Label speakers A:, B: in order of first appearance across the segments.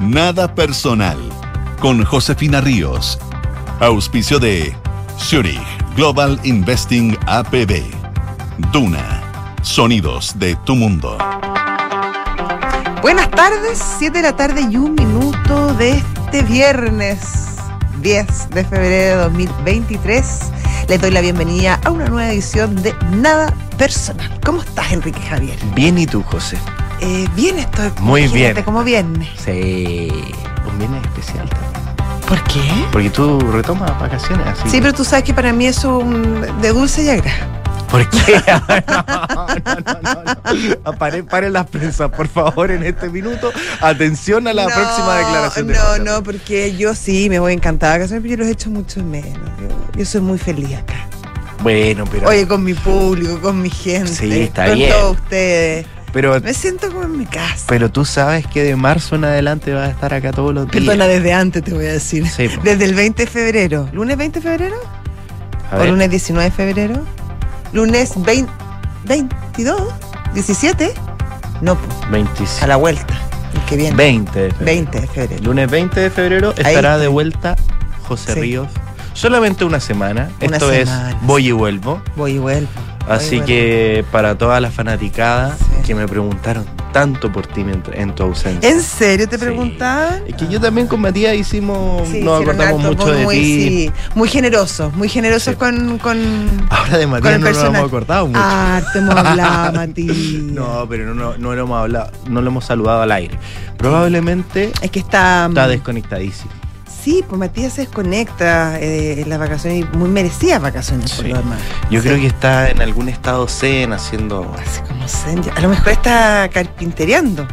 A: Nada Personal con Josefina Ríos. Auspicio de Zurich Global Investing APB. Duna. Sonidos de tu mundo.
B: Buenas tardes, 7 de la tarde y un minuto de este viernes 10 de febrero de 2023. Les doy la bienvenida a una nueva edición de Nada Personal. ¿Cómo estás, Enrique Javier?
C: Bien, ¿y tú, José?
B: Eh, bien estoy.
C: Muy bien.
B: como viernes.
C: Sí. Un viernes especial también.
B: ¿Por qué?
C: Porque tú retomas vacaciones así.
B: Sí, pero tú sabes que para mí es un de dulce y agra.
C: ¿Por qué? no, no, no, no. Paren, paren las prensas, por favor, en este minuto. Atención a la próxima declaración. de
B: No,
C: José.
B: no, porque yo sí me voy encantada de vacaciones, pero yo los echo mucho menos. Yo, yo soy muy feliz acá.
C: Bueno, pero.
B: Oye, con mi público, con mi gente.
C: Sí, está
B: con
C: bien.
B: todos ustedes.
C: Pero,
B: Me siento como en mi casa.
C: pero tú sabes que de marzo en adelante vas a estar acá todos los días.
B: Perdona, desde antes te voy a decir.
C: Sí.
B: Desde el 20 de febrero. ¿Lunes 20 de febrero?
C: A
B: ¿O
C: ver.
B: lunes 19 de febrero? ¿Lunes 20, 22? ¿17? No, pues,
C: 25.
B: a la vuelta. El que viene.
C: 20 de febrero.
B: 20 de febrero.
C: Lunes 20 de febrero estará de vuelta José
B: Sí.
C: Ríos. Solamente una semana.
B: Una
C: Esto
B: semana.
C: es Voy y vuelvo.
B: Voy y vuelvo.
C: Así que para todas las fanaticadas
B: Sí.
C: que me preguntaron tanto por ti en tu ausencia.
B: ¿En serio te
C: Sí.
B: preguntaban?
C: Es que yo también con Matías hicimos,
B: Sí,
C: nos acordamos mucho de
B: muy,
C: ti.
B: sí, muy generosos, muy generosos con, con
C: Ahora de Matías no nos
B: personal.
C: hemos acordado mucho.
B: Ah, te hemos hablado, Matías.
C: No, pero no, no, no lo hemos hablado, no lo hemos saludado al aire. Probablemente
B: Es que está.
C: está desconectadísimo.
B: Sí, pues Matías se desconecta eh, en las vacaciones y muy merecidas vacaciones por
C: Sí.
B: lo demás.
C: Yo
B: Sí.
C: creo que está en algún estado zen haciendo.
B: Así como zen, A lo mejor está carpintereando.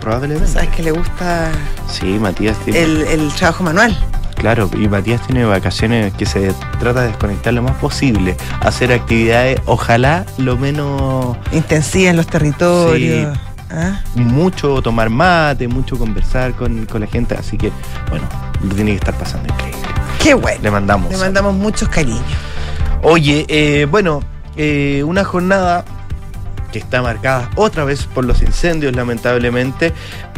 C: Probablemente.
B: Sabes que le gusta
C: Sí, Matías tiene.
B: el, el trabajo manual.
C: Claro, y Matías tiene vacaciones que se trata de desconectar lo más posible, hacer actividades, ojalá lo menos
B: Intensiva en los territorios. ¿Ah?
C: mucho tomar mate, mucho conversar con, con la gente, así que bueno, lo tiene que estar pasando increíble.
B: Qué bueno.
C: Le mandamos.
B: Le mandamos muchos cariños.
C: Oye, eh, bueno, eh, una jornada que está marcada otra vez por los incendios, lamentablemente,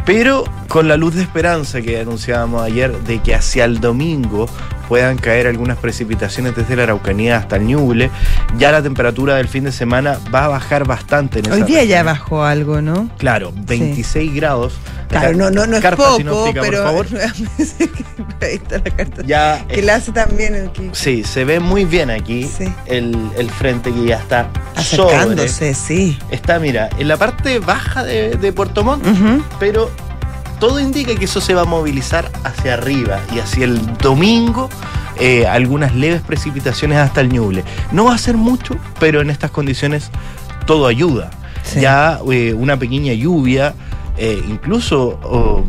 C: pero con la luz de esperanza que anunciábamos ayer de que hacia el domingo puedan caer algunas precipitaciones desde la Araucanía hasta el Ñuble. Ya la temperatura del fin de semana va a bajar bastante en
B: Hoy
C: esa
B: día ya bajó algo, ¿no?
C: Claro, 26 grados.
B: Claro, no, no, no es
C: carta
B: poco,
C: sinóptica,
B: pero
C: por favor.
B: ahí está la carta.
C: Ya
B: Que
C: eh,
B: la hace también el que
C: Sí, se ve muy bien aquí
B: Sí.
C: el, el frente que ya está sobre.
B: acercándose, sí.
C: Está, mira, en la parte baja de, de Puerto Montt, pero todo indica que eso se va a movilizar hacia arriba y hacia el domingo. eh, algunas leves precipitaciones hasta el Ñuble. No va a ser mucho, pero en estas condiciones todo ayuda.
B: Sí.
C: Ya eh, una pequeña lluvia, eh, incluso oh,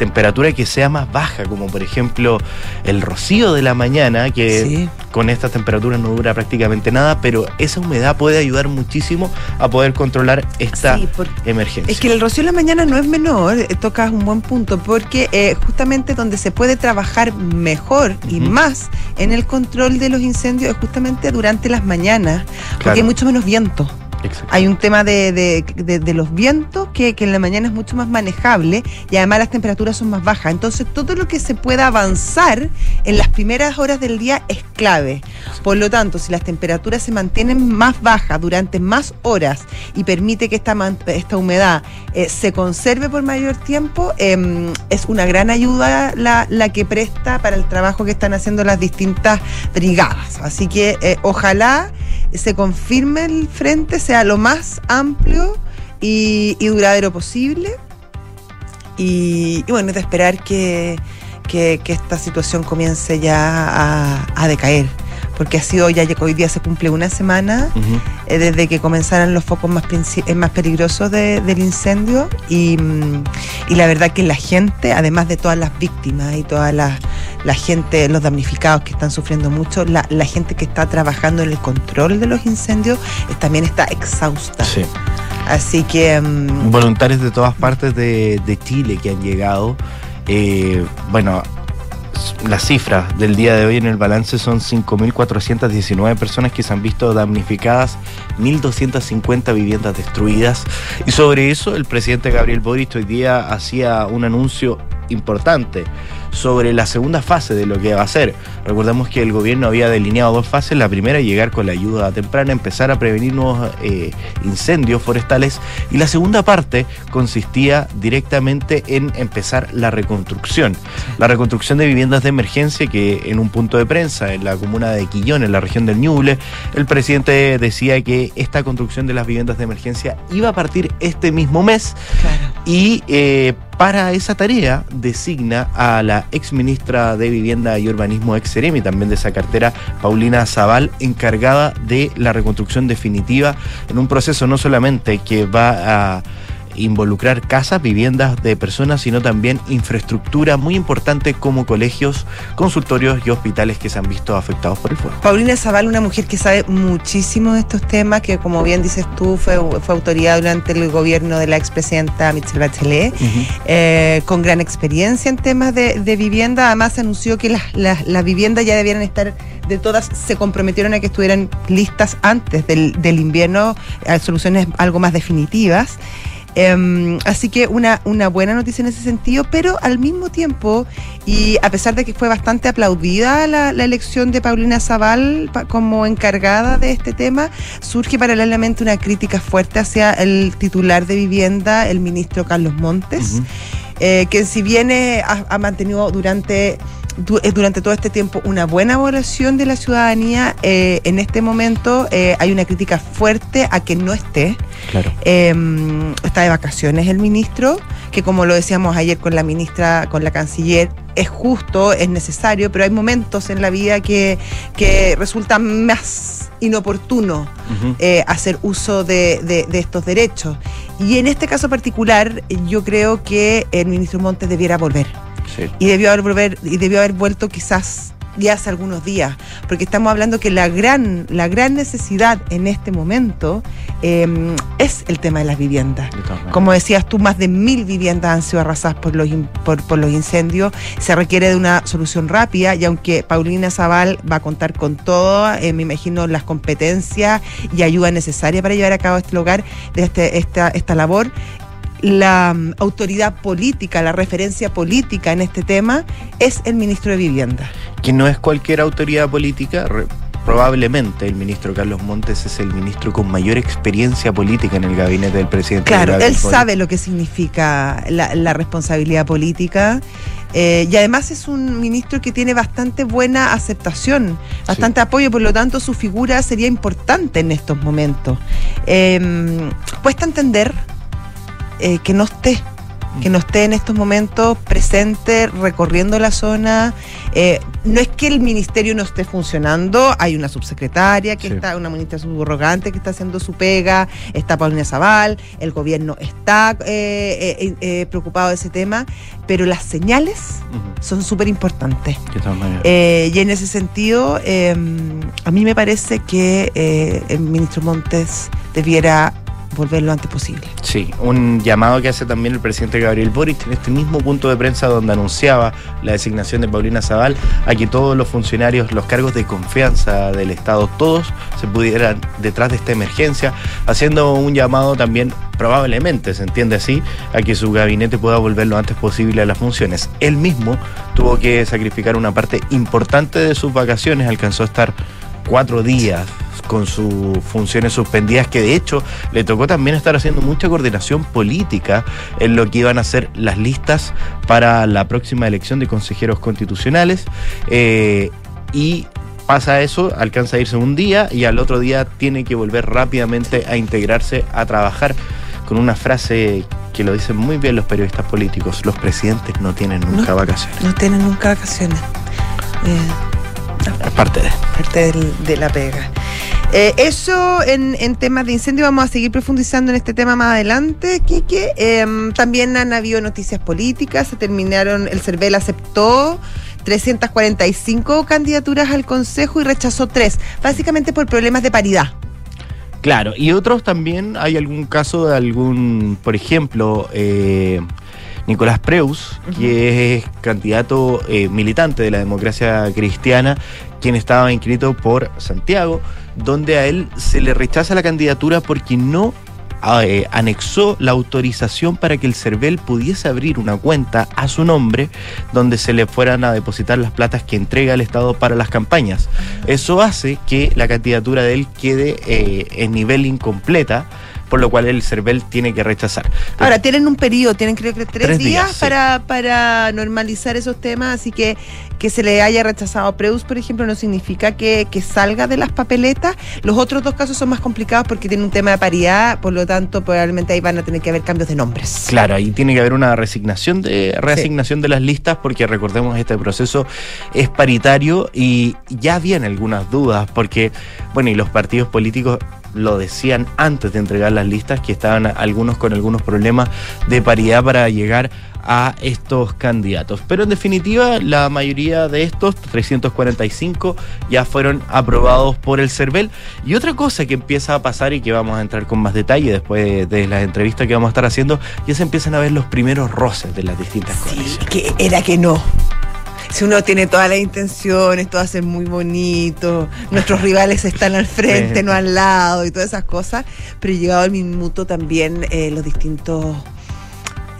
C: temperatura que sea más baja, como por ejemplo el rocío de la mañana, que
B: Sí.
C: con estas temperaturas no dura prácticamente nada, pero esa humedad puede ayudar muchísimo a poder controlar esta
B: Sí,
C: emergencia.
B: Es que el rocío en la mañana no es menor, eh, tocas un buen punto, porque eh, justamente donde se puede trabajar mejor y más en el control de los incendios es justamente durante las mañanas, porque hay mucho menos viento.
C: Exacto.
B: Hay un tema de, de- de- de los vientos que, que en la mañana es mucho más manejable y además las temperaturas son más bajas. Entonces todo lo que se pueda avanzar en las primeras horas del día es clave. Por lo tanto, si las temperaturas se mantienen más bajas durante más horas y permite que esta, esta humedad eh, se conserve por mayor tiempo, em, es una gran ayuda la, la que presta para el trabajo que están haciendo las distintas brigadas. Así que eh, ojalá se confirme el frente, sea lo más amplio y, y duradero posible. Y, y bueno, es de esperar que, que- que esta situación comience ya a, a decaer. Porque ha sido ya que hoy día se cumple una semana eh, desde que comenzaran los focos más, eh, más peligrosos de- del incendio y, mm, y la verdad que la gente, además de todas las víctimas y toda la, la gente, los damnificados que están sufriendo mucho, la, la gente que está trabajando en el control de los incendios eh, también está exhausta.
C: Sí.
B: Así que... mm,
C: Voluntarios de todas partes de, de Chile que han llegado. eh, bueno, las cifras del día de hoy en el balance son 5.419 personas que se han visto damnificadas, 1.250 viviendas destruidas. Y sobre eso el presidente Gabriel Boric hoy día hacía un anuncio importante sobre la segunda fase de lo que va a hacer. Recordemos que el gobierno había delineado dos fases. La primera, llegar con la ayuda temprana, empezar a prevenir nuevos eh, incendios forestales. Y la segunda parte consistía directamente en empezar la reconstrucción. La reconstrucción de viviendas de emergencia que en un punto de prensa en la comuna de Quillón, en la región del Ñuble, el presidente decía que esta construcción de las viviendas de emergencia iba a partir este mismo mes. Y eh, para esa tarea designa a la ex ministra de Vivienda y Urbanismo ex y también de esa cartera, Paulina Zaval, encargada de la reconstrucción definitiva en un proceso no solamente que va a involucrar casas, viviendas de personas, sino también infraestructura muy importante como colegios, consultorios y hospitales que se han visto afectados por el fuego.
B: Paulina Zaval, una mujer que sabe muchísimo de estos temas, que como bien dices tú, fue, fue autoridad durante el gobierno de la expresidenta Michelle Bachelet, eh, con gran experiencia en temas de, vivienda. Además, anunció que las, las, viviendas ya debieran estar de todas, se comprometieron a que estuvieran listas antes del, del invierno, a soluciones algo más definitivas. Em, así que una, una buena noticia en ese sentido, pero al mismo tiempo, y a pesar de que fue bastante aplaudida la, elección de Paulina Zaval como encargada de este tema, surge paralelamente una crítica fuerte hacia el titular de vivienda, el ministro Carlos Montes, eh, que si bien ha mantenido durante eh, durante todo este tiempo una buena evaluación de la ciudadanía. Eh, en este momento eh, hay una crítica fuerte a que no esté.
C: Claro.
B: Em, está de vacaciones el ministro, que como lo decíamos ayer con la ministra, con la canciller, es justo, es necesario, pero hay momentos en la vida que, que resultan más inoportuno hacer uso de, de, estos derechos. Y en este caso particular, yo creo que el ministro Montes debiera volver. Y debió haber volver, y debió haber vuelto quizás ya hace algunos días, porque estamos hablando que la gran, la gran necesidad en este momento em, es el tema de las viviendas. Como decías tú, más de mil viviendas han sido arrasadas por los, por, los incendios. Se requiere de una solución rápida y aunque Paulina Zaval va a contar con todo, eh, me imagino las competencias y ayuda necesaria para llevar a cabo este lugar, de este, esta, esta labor, la mm, autoridad política, la referencia política en este tema es el ministro de Vivienda.
C: Que no es cualquier autoridad política, probablemente el ministro Carlos Montes es el ministro con mayor experiencia política en el gabinete del presidente.
B: Claro, él sabe lo que significa la, responsabilidad política. Eh, y además es un ministro que tiene bastante buena aceptación, bastante apoyo, por lo tanto su figura sería importante en estos momentos. Eh, cuesta entender eh, que no esté que no esté en estos momentos presente recorriendo la zona. Eh, no es que el ministerio no esté funcionando, hay una subsecretaria que está, una ministra subrogante que está haciendo su pega, está Paulina Zaval, el gobierno está eh, preocupado de ese tema, pero las señales son súper importantes. y en ese sentido, a mí me parece que el ministro Montes debiera volver lo antes posible.
C: Sí, un llamado que hace también el presidente Gabriel Boric en este mismo punto de prensa donde anunciaba la designación de Paulina Zaval a que todos los funcionarios, los cargos de confianza del Estado, todos se pudieran detrás de esta emergencia, haciendo un llamado también probablemente, se entiende así, a que su gabinete pueda volver lo antes posible a las funciones. Él mismo tuvo que sacrificar una parte importante de sus vacaciones, alcanzó a estar cuatro días con sus funciones suspendidas, que de hecho le tocó también estar haciendo mucha coordinación política en lo que iban a ser las listas para la próxima elección de consejeros constitucionales. Eh, y pasa eso, alcanza a irse un día y al otro día tiene que volver rápidamente a integrarse, a trabajar con una frase que lo dicen muy bien los periodistas políticos, los presidentes no tienen nunca vacaciones.
B: No tienen nunca vacaciones.
C: Eh, es parte de.
B: Parte de la pega. Eh, eso en, temas de incendio, vamos a seguir profundizando en este tema más adelante, Quique. Em, también han habido noticias políticas, se terminaron, el CERVEL aceptó 345 candidaturas al Consejo y rechazó tres, básicamente por problemas de paridad.
C: Claro, y otros también, hay algún caso de algún, por ejemplo, eh, Nicolás Preus, que es candidato eh, militante de la democracia cristiana, quien estaba inscrito por Santiago, donde a él se le rechaza la candidatura porque no eh, anexó la autorización para que el CERVEL pudiese abrir una cuenta a su nombre donde se le fueran a depositar las platas que entrega el Estado para las campañas. Eso hace que la candidatura de él quede eh, en nivel incompleta por lo cual el CERVEL tiene que rechazar.
B: Ahora, tienen un periodo, tienen creo que tres,
C: Tres
B: días,
C: días, sí.
B: para, para normalizar esos temas, así que que se le haya rechazado Preus, por ejemplo, no significa que, que salga de las papeletas. Los otros dos casos son más complicados porque tienen un tema de paridad, por lo tanto, probablemente ahí van a tener que haber cambios de nombres.
C: Claro, ahí tiene que haber una resignación de reasignación de las listas porque recordemos este proceso es paritario y ya habían algunas dudas porque bueno, y los partidos políticos lo decían antes de entregar las listas que estaban algunos con algunos problemas de paridad para llegar a estos candidatos. Pero en definitiva, la mayoría de estos, 345, ya fueron aprobados por el CERVEL. Y otra cosa que empieza a pasar y que vamos a entrar con más detalle después de, las entrevistas que vamos a estar haciendo, ya se empiezan a ver los primeros roces de las distintas
B: Sí,
C: coaliciones.
B: que era que no. Si uno tiene todas las intenciones, todo hace muy bonito, nuestros rivales están al frente,
C: Sí.
B: no al lado y todas esas cosas, pero llegado el minuto también eh, los distintos,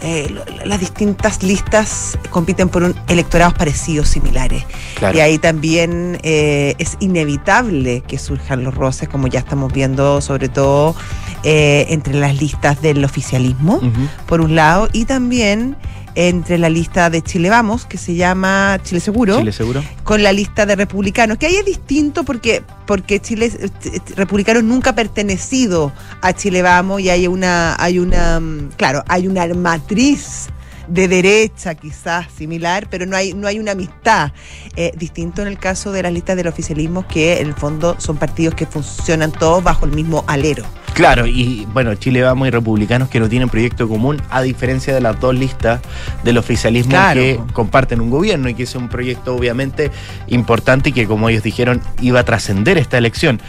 B: eh, las distintas listas compiten por un electorados parecidos, similares.
C: Claro.
B: Y ahí también eh, es inevitable que surjan los roces, como ya estamos viendo, sobre todo eh, entre las listas del oficialismo por un lado, y también entre la lista de Chile Vamos, que se llama Chile Seguro,
C: Chile seguro.
B: con la lista de republicanos, que ahí es distinto porque, porque Chile eh, eh, republicanos nunca ha pertenecido a Chile Vamos y hay una, hay una, mm, claro, hay una matriz de derecha quizás similar, pero no hay, no hay una amistad. Eh, distinto en el caso de las listas del oficialismo, que en el fondo son partidos que funcionan todos bajo el mismo alero.
C: Claro, y bueno, Chile Vamos y Republicanos que no tienen proyecto común, a diferencia de las dos listas del oficialismo
B: Claro.
C: que comparten un gobierno y que es un proyecto obviamente importante y que como ellos dijeron iba a trascender esta elección.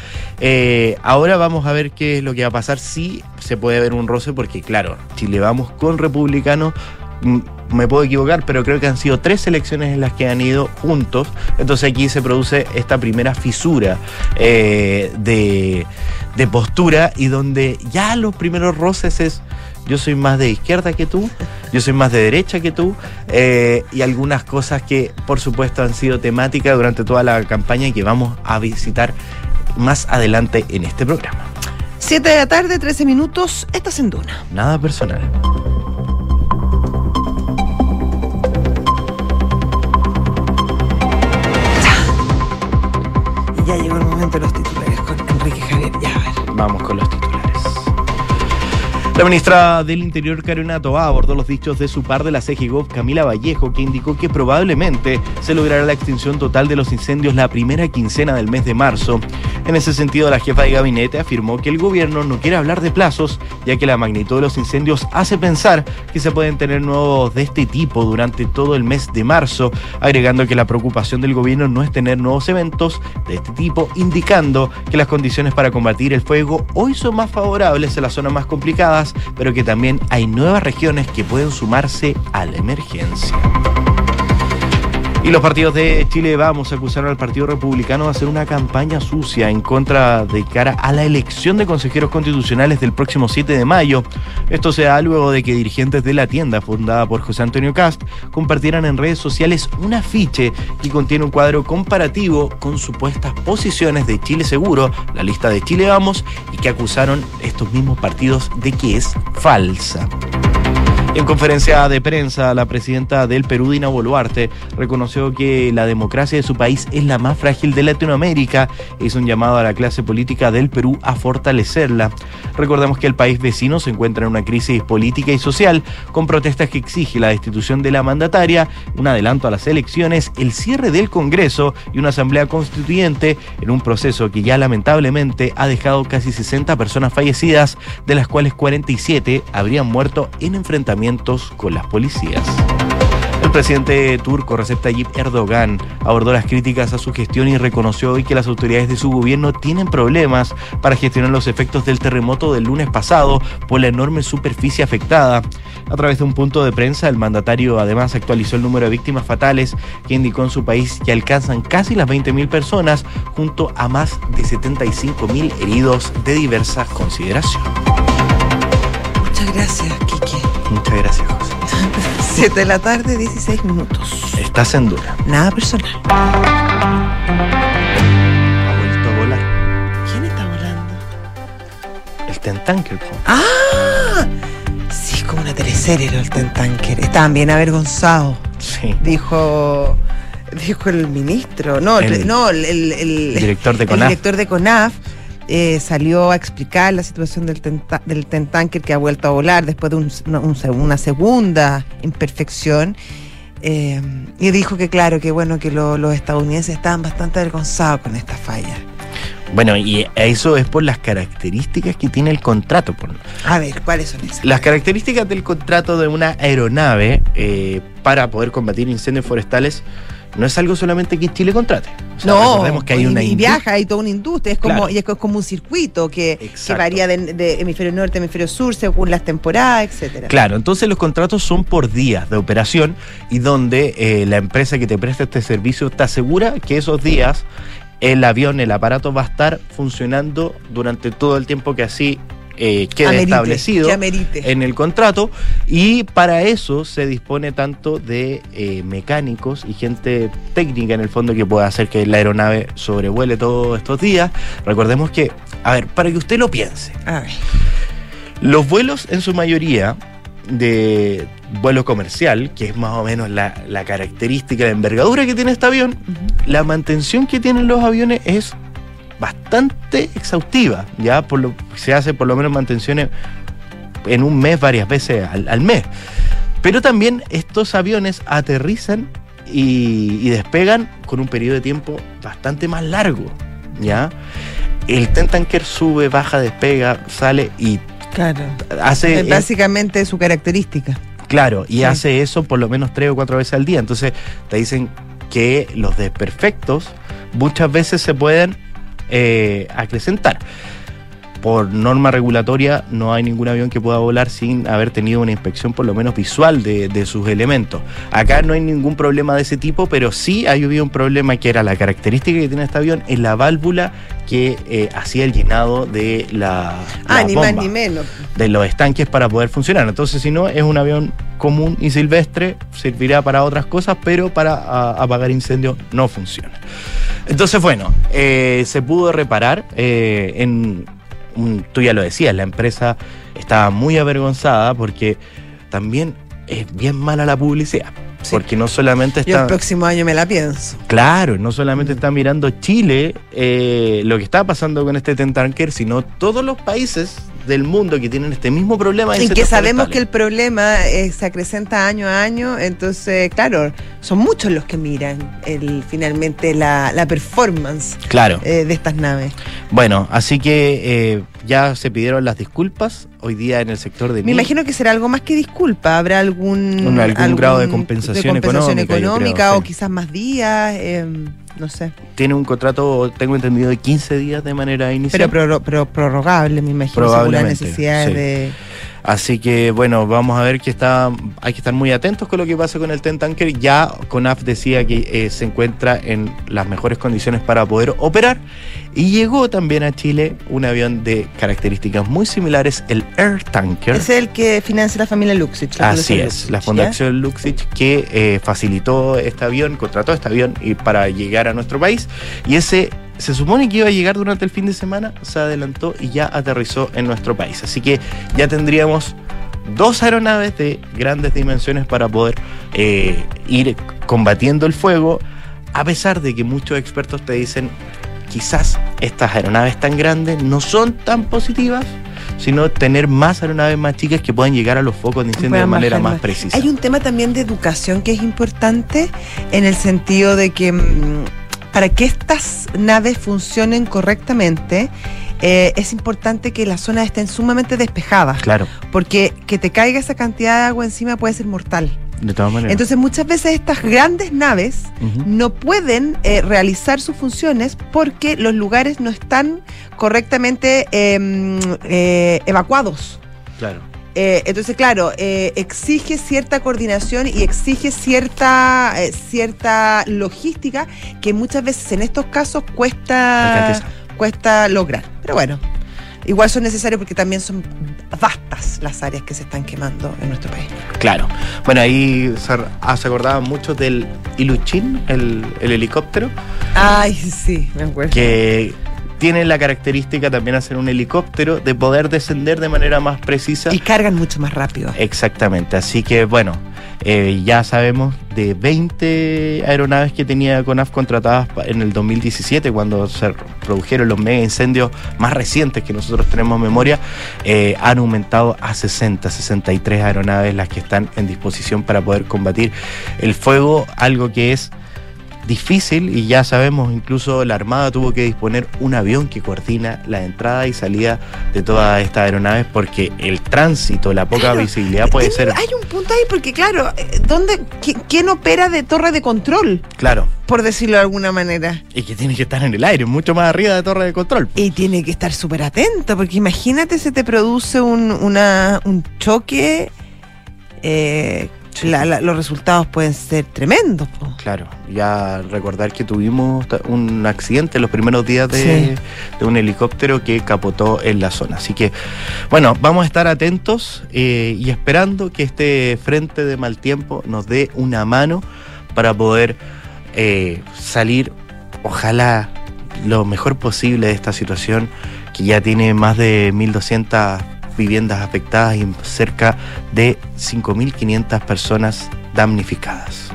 C: Eh, ahora vamos a ver qué es lo que va a pasar, si se puede ver un roce, porque claro, Chile Vamos con Republicanos me puedo equivocar, pero creo que han sido tres elecciones en las que han ido juntos. Entonces aquí se produce esta primera fisura eh, de, de postura y donde ya los primeros roces es yo soy más de izquierda que tú, yo soy más de derecha que tú, eh, y algunas cosas que por supuesto han sido temáticas durante toda la campaña y que vamos a visitar más adelante en este programa.
B: 7 de la tarde, 13 minutos, estás en Duna.
C: Nada personal.
B: Ya llegó el momento de los titulares con Enrique Javier Llaver.
C: Vamos con los titulares. La ministra del Interior, Carolina Toá, abordó los dichos de su par de la CGGOV, Camila Vallejo, que indicó que probablemente se logrará la extinción total de los incendios la primera quincena del mes de marzo. En ese sentido, la jefa de gabinete afirmó que el gobierno no quiere hablar de plazos, ya que la magnitud de los incendios hace pensar que se pueden tener nuevos de este tipo durante todo el mes de marzo, agregando que la preocupación del gobierno no es tener nuevos eventos de este tipo, indicando que las condiciones para combatir el fuego hoy son más favorables en las zonas más complicadas, pero que también hay nuevas regiones que pueden sumarse a la emergencia. Y los partidos de Chile Vamos acusaron al Partido Republicano de hacer una campaña sucia en contra de cara a la elección de consejeros constitucionales del próximo 7 de mayo. Esto se da luego de que dirigentes de la tienda fundada por José Antonio Cast compartieran en redes sociales un afiche que contiene un cuadro comparativo con supuestas posiciones de Chile Seguro, la lista de Chile Vamos, y que acusaron estos mismos partidos de que es falsa. En conferencia de prensa, la presidenta del Perú, Dina Boluarte, reconoció que la democracia de su país es la más frágil de Latinoamérica hizo un llamado a la clase política del Perú a fortalecerla. Recordemos que el país vecino se encuentra en una crisis política y social, con protestas que exige la destitución de la mandataria, un adelanto a las elecciones, el cierre del Congreso y una asamblea constituyente en un proceso que ya lamentablemente ha dejado casi 60 personas fallecidas, de las cuales 47 habrían muerto en enfrentamientos con las policías. El presidente turco Recep Tayyip Erdogan abordó las críticas a su gestión y reconoció hoy que las autoridades de su gobierno tienen problemas para gestionar los efectos del terremoto del lunes pasado por la enorme superficie afectada. A través de un punto de prensa, el mandatario además actualizó el número de víctimas fatales que indicó en su país que alcanzan casi las 20.000 personas, junto a más de 75.000 heridos de diversas consideraciones.
B: Muchas gracias, Kike.
C: Muchas gracias, José.
B: 7 de la tarde, 16 minutos.
C: Estás en dura.
B: Nada personal.
C: Ha vuelto a volar.
B: ¿Quién está volando?
C: El Tentanker.
B: ¡Ah! Sí, es como una teleserie el Tentanker. Estaban bien avergonzados,
C: Sí.
B: dijo, dijo el ministro. No, el, no, el, el- el-
C: director de
B: el
C: CONAF.
B: director de CONAF. Eh, salió a explicar la situación del, tenta- del Tentanker que ha vuelto a volar después de un- una, un una segunda imperfección. eh, y dijo que claro, que bueno, que lo- los estadounidenses estaban bastante avergonzados con esta falla.
C: Bueno, y eso es por las características que tiene el contrato. Por...
B: A ver, ¿cuáles son esas?
C: Las características del contrato de una aeronave eh, para poder combatir incendios forestales no es algo solamente que Chile contrate. O sea,
B: no,
C: recordemos que hay
B: y-
C: una
B: y,
C: industria-
B: viaja, hay toda una industria, es como,
C: Claro.
B: y es co- como un circuito que, varía de, de hemisferio norte a hemisferio sur según las temporadas, etcétera.
C: Claro, entonces los contratos son por días de operación y donde eh, la empresa que te presta este servicio te asegura que esos días el avión, el aparato va a estar funcionando durante todo el tiempo que así eh, quede
B: Amerite,
C: establecido
B: que
C: en el contrato y para eso se dispone tanto de eh, mecánicos y gente técnica en el fondo que pueda hacer que la aeronave sobrevuele todos estos días. Recordemos que, a ver, para que usted lo piense,
B: A ver.
C: los vuelos en su mayoría de vuelo comercial, que es más o menos la, la característica, la envergadura que tiene este avión, la mantención que tienen los aviones es bastante exhaustiva. Ya por lo, se hace por lo menos mantenciones en un mes, varias veces al, al mes. Pero también estos aviones aterrizan y, y despegan con un periodo de tiempo bastante más largo. ¿Ya? El Tentanker sube, baja, despega, sale y
B: Claro.
C: hace
B: Es básicamente su característica.
C: Claro, y
B: Sí.
C: hace eso por lo menos tres o cuatro veces al día. Entonces te dicen que los desperfectos muchas veces se pueden eh, acrecentar. Por norma regulatoria no hay ningún avión que pueda volar sin haber tenido una inspección por lo menos visual de, de sus elementos. Acá no hay ningún problema de ese tipo, pero sí hay habido un problema que era la característica que tiene este avión en la válvula que eh, hacía el llenado de la,
B: Ah,
C: la
B: ni más
C: bomba
B: ni menos.
C: de los estanques para poder funcionar. Entonces, si no, es un avión común y silvestre, servirá para otras cosas, pero para a- apagar incendios no funciona. Entonces, bueno, eh, se pudo reparar eh, en... tú ya lo decías, la empresa estaba muy avergonzada porque también es bien mala la publicidad.
B: Sí.
C: Porque no solamente
B: Yo el
C: está...
B: próximo año me la pienso.
C: Claro, no solamente está mirando Chile eh, lo que está pasando con este Tentanker, sino todos los países del mundo que tienen este mismo problema. de
B: Y que sabemos que el problema eh, se acrecenta año a año, entonces, claro, son muchos los que miran el, finalmente la, la performance
C: Claro.
B: eh, de estas naves.
C: Bueno, así que eh, ya se pidieron las disculpas hoy día en el sector de
B: Me imagino que será algo más que disculpa. ¿Habrá algún,
C: algún grado de compensación económica, yo creo,
B: económica o
C: sí.
B: quizás más días? No sé.
C: Tiene un contrato, tengo entendido, de 15 días de manera
B: Pero,
C: inicial.
B: pero prorrogable, me imagino, según las necesidades
C: sí.
B: de.
C: Así que bueno, vamos a ver que está, hay que estar muy atentos con lo que pasa con el Tentanker. Ya CONAF decía que eh, se encuentra en las mejores condiciones para poder operar. Y llegó también a Chile un avión de características muy similares, el Air Tanker.
B: Es el que financia la familia Luxich. la
C: Así es,
B: Luxich,
C: la. Fundación Luxich que eh, facilitó este avión, contrató este avión y para llegar a nuestro país. Y ese se supone que iba a llegar durante el fin de semana, se adelantó y ya aterrizó en nuestro país. Así que ya tendríamos dos aeronaves de grandes dimensiones para poder eh, ir combatiendo el fuego, a pesar de que muchos expertos te dicen quizás estas aeronaves tan grandes no son tan positivas, sino tener más aeronaves más chicas que puedan llegar a los focos de incendio de manera más. precisa.
B: Hay un tema también de educación que es importante en el sentido de que mm, para que estas naves funcionen correctamente, eh, es importante que las zonas estén sumamente despejadas,
C: Claro,
B: porque que te caiga esa cantidad de agua encima puede ser mortal.
C: De todas maneras.
B: Entonces muchas veces estas grandes naves no pueden eh, realizar sus funciones porque los lugares no están correctamente em, eh, evacuados.
C: Claro.
B: Eh, entonces, claro, eh, exige cierta coordinación y exige cierta, eh, cierta logística que muchas veces en estos casos cuesta, cuesta lograr. Pero bueno, igual son necesarios porque también son vastas las áreas que se están quemando en nuestro país.
C: Claro. Bueno, ahí se, ah, se acordaban mucho del Iluchin, el, el helicóptero,
B: Ay, sí, me acuerdo.
C: que tiene la característica también de ser un helicóptero de poder descender de manera más precisa.
B: Y cargan mucho más rápido.
C: Exactamente, así que bueno, eh, ya sabemos de 20 aeronaves que tenía CONAF contratadas en el 2017, cuando se produjeron los mega incendios más recientes que nosotros tenemos memoria, eh, han aumentado a 60, 63 aeronaves las que están en disposición para poder combatir el fuego, algo que es difícil y ya sabemos, incluso la Armada tuvo que disponer un avión que coordina la entrada y salida de todas estas aeronaves porque el tránsito, la poca
B: Claro,
C: visibilidad puede ser,
B: Hay un punto ahí porque, claro, eh, ¿dónde, qui- ¿quién opera de torre de control?
C: claro,
B: Por decirlo de alguna manera.
C: y que tiene que estar en el aire, mucho más arriba de torre de control.
B: Y tiene que estar súper atento, porque imagínate se te produce un, una- un choque, eh,
C: Sí.
B: la- la- los resultados pueden ser tremendos. po.
C: Claro, ya recordar que tuvimos un accidente en los primeros días de,
B: Sí.
C: de un helicóptero que capotó en la zona. Así que, bueno, vamos a estar atentos eh, y esperando que este frente de mal tiempo nos dé una mano para poder eh, salir, ojalá, lo mejor posible de esta situación que ya tiene más de 1.200 viviendas afectadas y cerca de 5.500 personas damnificadas.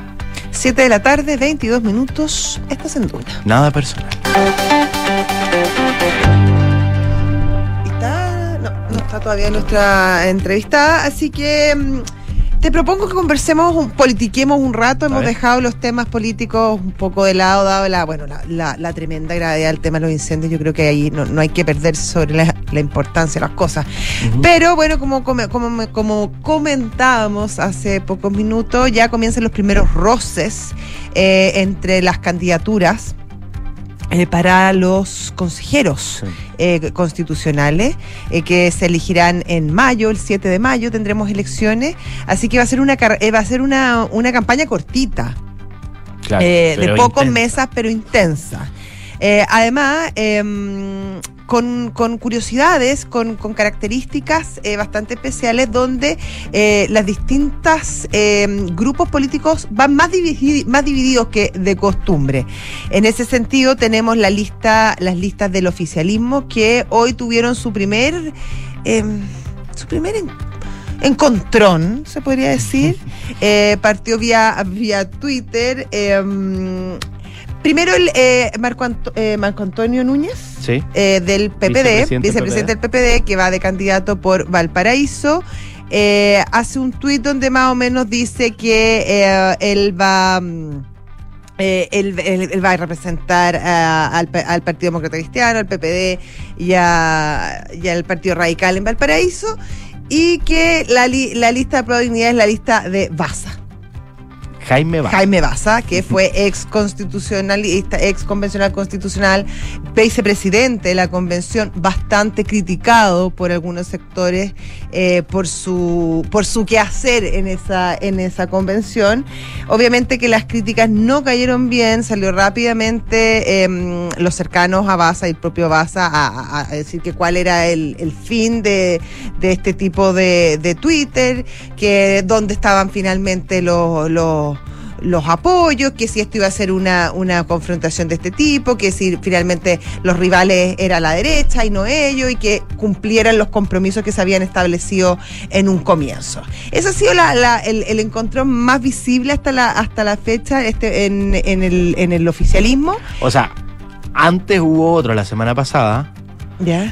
B: 7 de la tarde, 22 minutos, estás en Duna.
C: Nada personal.
B: Está, no, no está todavía nuestra entrevistada, así que mm, te propongo que conversemos, un- politiquemos un rato. Hemos dejado los temas políticos un poco de lado, dado la, bueno, la, la- la tremenda gravedad del tema de los incendios. Yo creo que ahí no, no hay que perderse sobre la, la importancia de las cosas. Pero bueno, como, como, me- como comentábamos hace pocos minutos, ya comienzan los primeros roces eh, entre las candidaturas eh, para los consejeros
C: Sí.
B: eh, constitucionales eh, que se elegirán en mayo, el 7 de mayo tendremos elecciones, así que va a ser una eh, va a ser una, una campaña cortita,
C: Claro,
B: de pocos mesas pero intensa. Además, em, con, con curiosidades, con, con características eh, bastante especiales, donde eh, las distintas em, grupos políticos van más, dividi- más divididos que de costumbre. En ese sentido, tenemos la lista, las listas del oficialismo que hoy tuvieron su primer, em, su primer en- encontrón, se podría decir. Eh, partió vía, vía Twitter. em, primero el eh, Marco, Anto- eh, Marco Antonio Núñez.
C: Sí.
B: eh, del PPD,
C: Vicepresidente
B: vicepresidente del PPD, que va de candidato por Valparaíso. eh, hace un tuit donde más o menos dice que eh, él va. mm, eh, él, él- él va a representar al, pa- al Partido Demócrata Cristiano, al PPD y, a- y al Partido Radical en Valparaíso, y que la, li- la lista de probabilidad es la lista de Baza.
C: Jaime va.
B: Jaime Baza, que fue ex constitucionalista, ex convencional constitucional, vicepresidente de la convención, bastante criticado por algunos sectores eh, por su por su quehacer en esa en esa convención. Obviamente que las críticas no cayeron bien, salió rápidamente em, los cercanos a Baza y el propio Baza a, a- a decir que cuál era el, el fin de, de este tipo de, de Twitter, que dónde estaban finalmente los, los, los apoyos, que si esto iba a ser una, una confrontación de este tipo, que si finalmente los rivales era la derecha y no ellos, y que cumplieran los compromisos que se habían establecido en un comienzo. Ese ha sido la- la- el, el encontrón más visible hasta la, hasta la fecha este, en, en el, en el oficialismo.
C: O sea, antes hubo otro la semana pasada,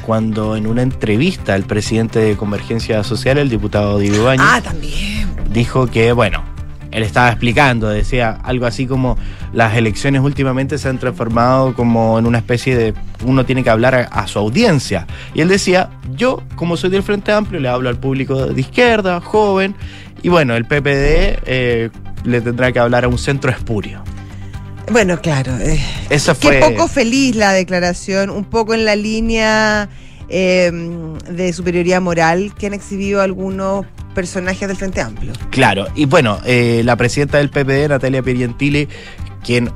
C: cuando en una entrevista el presidente de Convergencia Social, el diputado Diego
B: Ah, también.
C: dijo que, bueno, él estaba explicando, decía algo así como las elecciones últimamente se han transformado como en una especie de uno tiene que hablar a, a su audiencia. Y él decía, yo como soy del Frente Amplio le hablo al público de izquierda, joven, Y bueno, el PPD eh, le tendrá que hablar a un centro espurio.
B: Bueno, claro. Eh,
C: Eso
B: Qué
C: fue.
B: poco feliz la declaración, un poco en la línea eh, de superioridad moral que han exhibido algunos personajes del Frente Amplio.
C: Claro, y bueno, eh, la presidenta del PPD, Natalia Pierientili, quien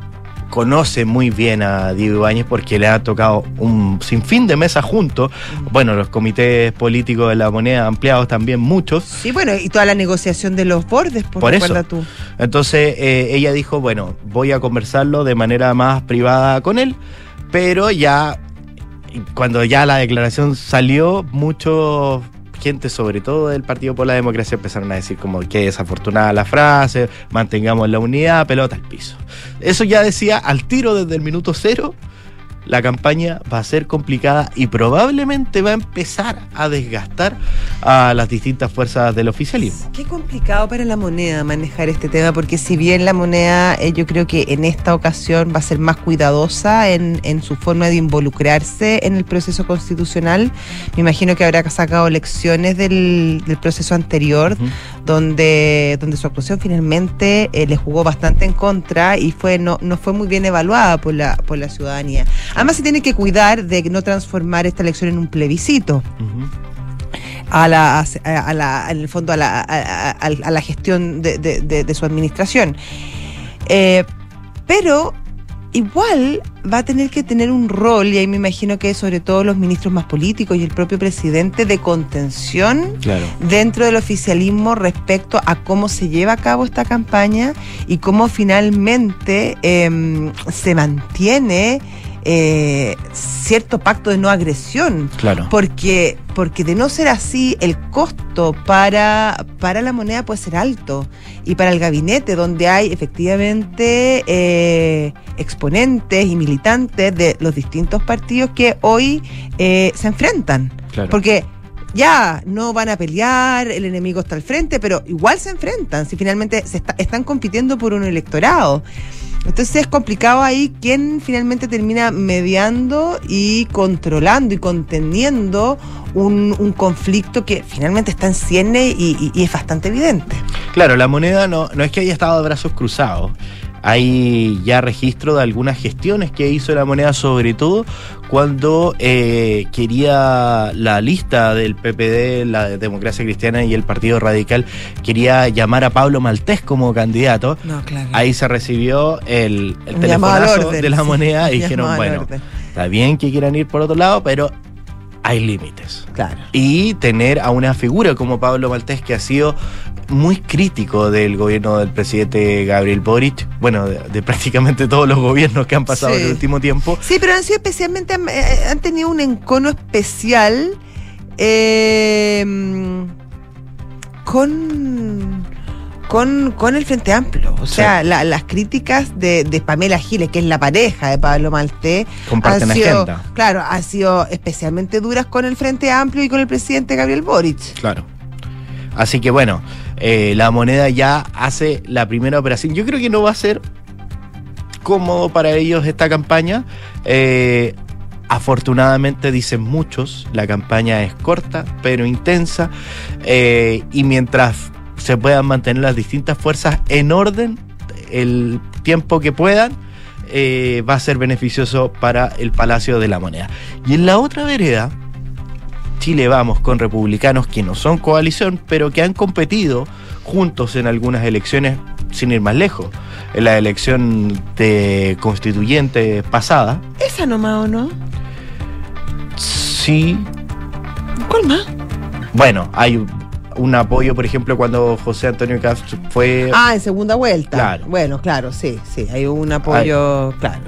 C: conoce muy bien a Diego Ibáñez porque le ha tocado un sinfín de mesas juntos. Bueno, los comités políticos de la moneda ampliados también muchos.
B: Sí, bueno, y toda la negociación de los bordes, por,
C: Por eso.
B: tú.
C: Entonces eh, ella dijo, bueno, voy a conversarlo de manera más privada con él, pero ya, cuando ya la declaración salió, mucho gente, sobre todo del Partido por la Democracia, empezaron a decir como que desafortunada la frase, mantengamos la unidad, pelota al piso. Eso ya decía al tiro desde el minuto cero. La campaña va a ser complicada y probablemente va a empezar a desgastar a las distintas fuerzas del oficialismo.
B: Qué complicado para la moneda manejar este tema, porque si bien la moneda eh, yo creo que en esta ocasión va a ser más cuidadosa en, en su forma de involucrarse en el proceso constitucional, me imagino que habrá sacado lecciones del, del proceso anterior,
C: Ujú.
B: donde, donde su actuación finalmente eh, le jugó bastante en contra y fue no, no fue muy bien evaluada por la, por la ciudadanía. Además se tiene que cuidar de no transformar esta elección en un plebiscito a la, a, la en el fondo a la, a, a- a la gestión de, de- de- de su administración. Eh, pero igual va a tener que tener un rol, y ahí me imagino que sobre todo los ministros más políticos y el propio presidente, de contención
C: Claro.
B: dentro del oficialismo respecto a cómo se lleva a cabo esta campaña y cómo finalmente em, se mantiene eh, cierto pacto de no agresión.
C: Claro.
B: Porque, porque de no ser así, el costo para, para la moneda puede ser alto. Y para el gabinete, donde hay efectivamente eh, exponentes y militantes de los distintos partidos que hoy eh, se enfrentan.
C: Claro.
B: Porque ya no van a pelear, el enemigo está al frente, pero igual se enfrentan, si finalmente se está- están compitiendo por un electorado. Entonces es complicado ahí quién finalmente termina mediando y controlando y conteniendo un, un conflicto que finalmente está en cierne y, y- y es bastante evidente.
C: Claro, la moneda no, no es que haya estado de brazos cruzados. Hay ya registro de algunas gestiones que hizo la moneda, sobre todo cuando eh, quería la lista del PPD, la Democracia Cristiana y el Partido Radical, quería llamar a Pablo Maltés como candidato.
B: No, claro.
C: Ahí se recibió el, el telefonazo
B: orden,
C: de la
B: sí,
C: moneda y dijeron, bueno,
B: orden.
C: está bien que quieran ir por otro lado, pero hay límites
B: Claro.
C: y tener a una figura como Pablo Maltés que ha sido muy crítico del gobierno del presidente Gabriel Boric, bueno, de, de prácticamente todos los gobiernos que han pasado
B: Sí.
C: en el último tiempo.
B: Sí, pero han sido especialmente, eh, han tenido un encono especial eh, con, con, con el Frente Amplio. O
C: Sí.
B: sea, la- las críticas de, de Pamela Giles, que es la pareja de Pablo Malté,
C: Comparten
B: han sido,
C: agenda.
B: claro, han sido especialmente duras con el Frente Amplio y con el presidente Gabriel Boric.
C: Claro. Así que bueno, eh, la moneda ya hace la primera operación. Yo creo que no va a ser cómodo para ellos esta campaña. Eh, afortunadamente, dicen muchos, la campaña es corta pero intensa. eh, y mientras se puedan mantener las distintas fuerzas en orden, el tiempo que puedan, va a ser beneficioso para el Palacio de la Moneda. Y en la otra vereda, Chile vamos con republicanos que no son coalición, pero que han competido juntos en algunas elecciones, sin ir más lejos. En la elección de constituyente pasada,
B: Esa nomás, ¿o no?
C: sí,
B: ¿Cuál más?
C: bueno, hay un apoyo, por ejemplo, cuando José Antonio Castro fue
B: Ah, en segunda vuelta.
C: Claro.
B: Bueno, claro, sí, sí, hay un apoyo, claro.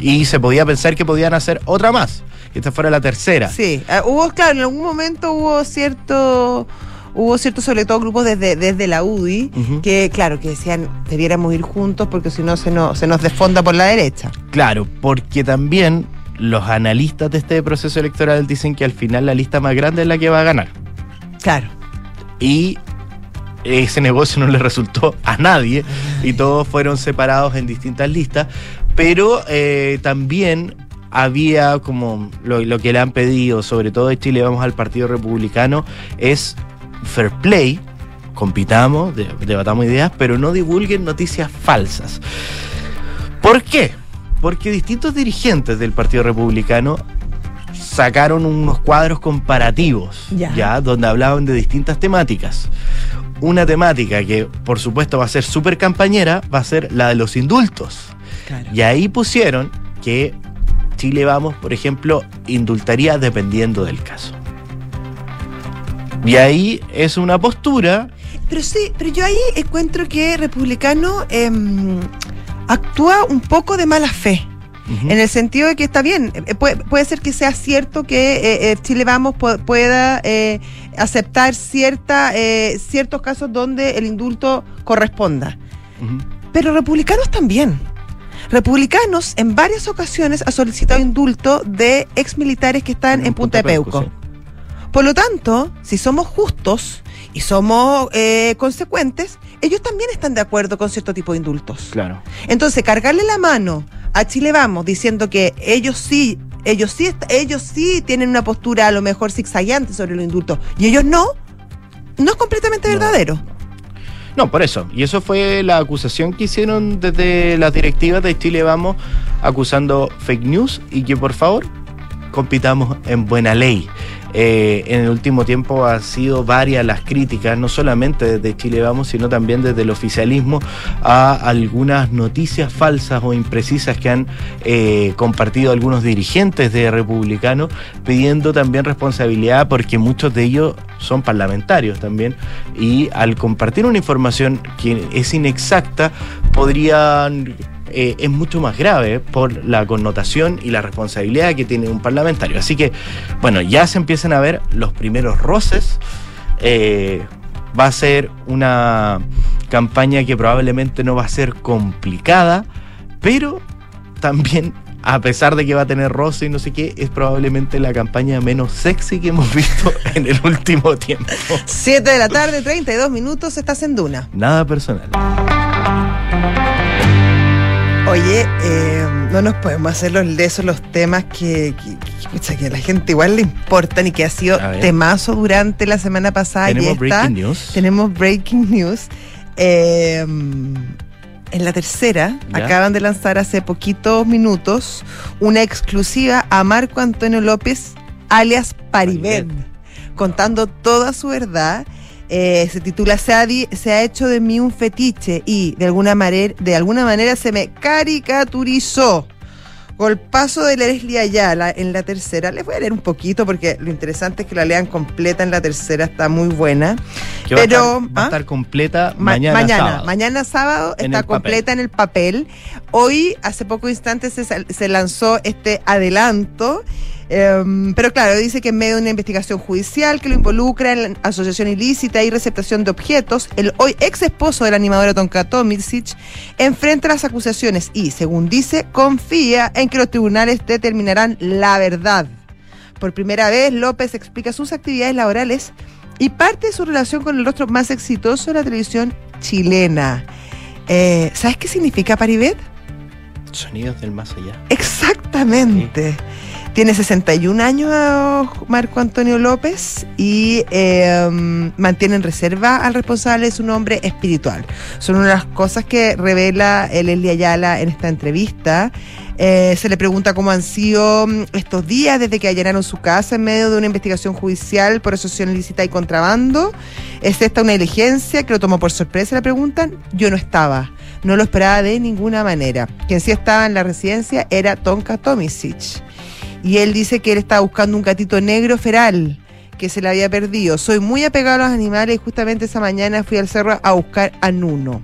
C: y se podía pensar que podían hacer otra más, esta fuera la tercera.
B: Sí, eh, hubo, claro, en algún momento hubo cierto, hubo cierto, sobre todo grupos desde, desde la UDI, que claro, que decían debiéramos ir juntos porque si no se nos, se nos desfonda por la derecha.
C: Claro, porque también los analistas de este proceso electoral dicen que al final la lista más grande es la que va a ganar.
B: Claro.
C: y ese negocio no le resultó a nadie y todos fueron separados en distintas listas, pero eh, también había como lo, lo que le han pedido, sobre todo de Chile, vamos al Partido Republicano, es fair play compitamos, de- debatamos ideas, pero no divulguen noticias falsas. ¿Por qué? Porque distintos dirigentes del Partido Republicano sacaron unos cuadros comparativos,
B: Ya.
C: ya, donde hablaban de distintas temáticas. Una temática que, por supuesto, va a ser súper campañera, va a ser la de los indultos.
B: Claro.
C: Y ahí pusieron que Chile Vamos, por ejemplo, indultaría dependiendo del caso. Y ahí es una postura.
B: Pero sí, pero yo ahí encuentro que Republicano em, actúa un poco de mala fe. En el sentido de que está bien, eh, puede, puede ser que sea cierto que eh, eh, Chile Vamos pu- pueda eh, aceptar cierta, eh, ciertos casos donde el indulto corresponda. Pero republicanos también. Republicanos en varias ocasiones ha solicitado indulto de exmilitares que están en, Punta, de Peuco.
C: sí.
B: Por lo tanto, si somos justos y somos eh, consecuentes, ellos también están de acuerdo con cierto tipo de indultos.
C: Claro.
B: Entonces, cargarle la mano a Chile Vamos diciendo que ellos sí, ellos sí, ellos sí tienen una postura a lo mejor zigzagueante sobre los indultos y ellos no, no es completamente
C: No.
B: verdadero.
C: No, por eso. Y eso fue la acusación que hicieron desde las directivas de Chile Vamos, acusando fake news y que por favor compitamos en buena ley. Eh, en el último tiempo han sido varias las críticas, no solamente desde Chile Vamos, sino también desde el oficialismo, a algunas noticias falsas o imprecisas que han eh, compartido algunos dirigentes de republicanos, pidiendo también responsabilidad porque muchos de ellos son parlamentarios también. Y al compartir una información que es inexacta podrían eh, es mucho más grave por la connotación y la responsabilidad que tiene un parlamentario. Así que, bueno, ya se empiezan a ver los primeros roces. Eh, va a ser una campaña que probablemente no va a ser complicada, pero también, a pesar de que va a tener roce y no sé qué, es probablemente la campaña menos sexy que hemos visto en el último tiempo.
B: 7 de la tarde, 32 minutos, estás en Duna.
C: Nada personal.
B: Oye, eh, no nos podemos hacer los lesos los temas que, que, que, a la gente igual le importan y que ha sido temazo durante la semana pasada y
C: Tenemos
B: esta.
C: breaking news.
B: Tenemos breaking news. Eh, en la tercera,
C: Ya.
B: acaban de lanzar hace poquitos minutos una exclusiva a Marco Antonio López, alias Paribet,
C: Paribet.
B: contando toda su verdad. Eh, se titula se ha, di- se ha hecho de mí un fetiche y de alguna, manera, de alguna manera se me caricaturizó. Golpazo de Leslie Ayala en la tercera. Les voy a leer un poquito porque lo interesante es que la lean completa en la tercera, está muy buena.
C: Que va a
B: Pero,
C: estar- va a
B: ¿ah?
C: estar completa
B: Ma-
C: mañana, sábado.
B: mañana sábado está
C: papel.
B: completa en el papel. Hoy, hace poco se, sal- se lanzó este adelanto. Em, pero claro, dice que en medio de una investigación judicial que lo involucra en asociación ilícita y receptación de objetos, el hoy ex esposo de la animadora Tonka Tomicic enfrenta las acusaciones y, según dice, confía en que los tribunales determinarán la verdad. Por primera vez, López explica sus actividades laborales y parte de su relación con el rostro más exitoso de la televisión chilena. Eh, ¿Sabes qué significa Paribet?
C: Sonidos del más allá.
B: Exactamente. Tiene 61 años Marco Antonio López y eh, mantiene en reserva al responsable de su nombre espiritual. Son una de las cosas que revela el Leslie Ayala en esta entrevista. Eh, se le pregunta cómo han sido mm, estos días desde que allanaron su casa en medio de una investigación judicial por asociación ilícita y contrabando. ¿Es esta una diligencia que lo tomó por sorpresa? Le preguntan. Yo no estaba. No lo esperaba de ninguna manera. Quien sí estaba en la residencia era Tonka Tomisic. Y él dice que él estaba buscando un gatito negro feral que se le había perdido. Soy muy apegado a los animales y justamente esa mañana fui al cerro a buscar a Nuno.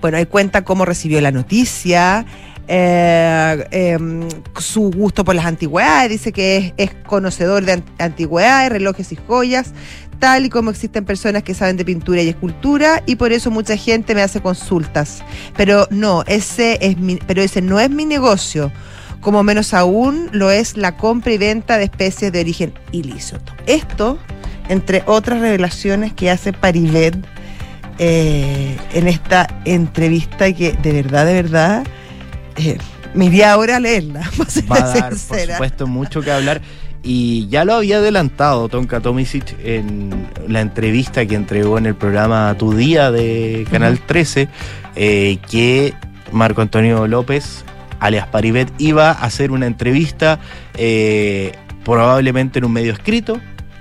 B: Bueno, ahí cuenta cómo recibió la noticia, eh, em, su gusto por las antigüedades, dice que es, es conocedor de an- antigüedades, relojes y joyas, tal y como existen personas que saben de pintura y escultura, y por eso mucha gente me hace consultas. Pero no, ese es mi, pero ese no es mi negocio. Como menos aún lo es la compra y venta de especies de origen ilícito. Esto, entre otras revelaciones que hace Paribet eh, en esta entrevista que de verdad, de verdad, eh, me iría ahora a leerla,
C: Va a dar, por
B: sincera.
C: supuesto, mucho que hablar. y ya lo había adelantado Tonka Tomisic en la entrevista que entregó en el programa Tu Día de Canal 13, eh, que Marco Antonio López, alias Paribet, iba a hacer una entrevista eh, probablemente en un medio escrito.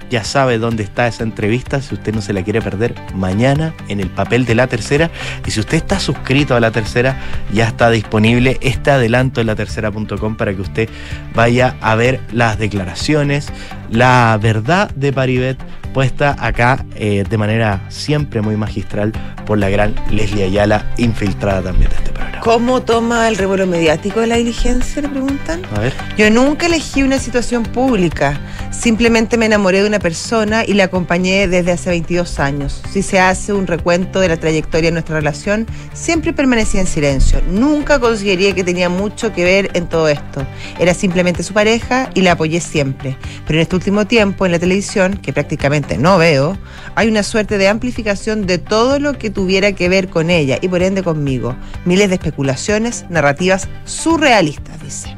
C: Ya sabe dónde está esa entrevista, si usted no se la quiere perder, mañana en el papel de la tercera. Y si usted está suscrito a la tercera, ya está disponible este adelanto en la tercera.com para que usted vaya a ver las declaraciones, la verdad de Paribet puesta acá eh, de manera siempre muy magistral por la gran Leslie Ayala, infiltrada también de este programa.
B: ¿Cómo toma el revuelo mediático de la diligencia? Le preguntan.
C: A ver.
B: Yo nunca elegí una situación pública. Simplemente me enamoré de una persona y la acompañé desde hace 22 años. Si se hace un recuento de la trayectoria de nuestra relación, siempre permanecí en silencio. Nunca consideraría que tenía mucho que ver en todo esto. Era simplemente su pareja y la apoyé siempre. Pero en este último tiempo, en la televisión, que prácticamente no veo, hay una suerte de amplificación de todo lo que tuviera que ver con ella y por ende conmigo. Miles de especulaciones, narrativas surrealistas, dice.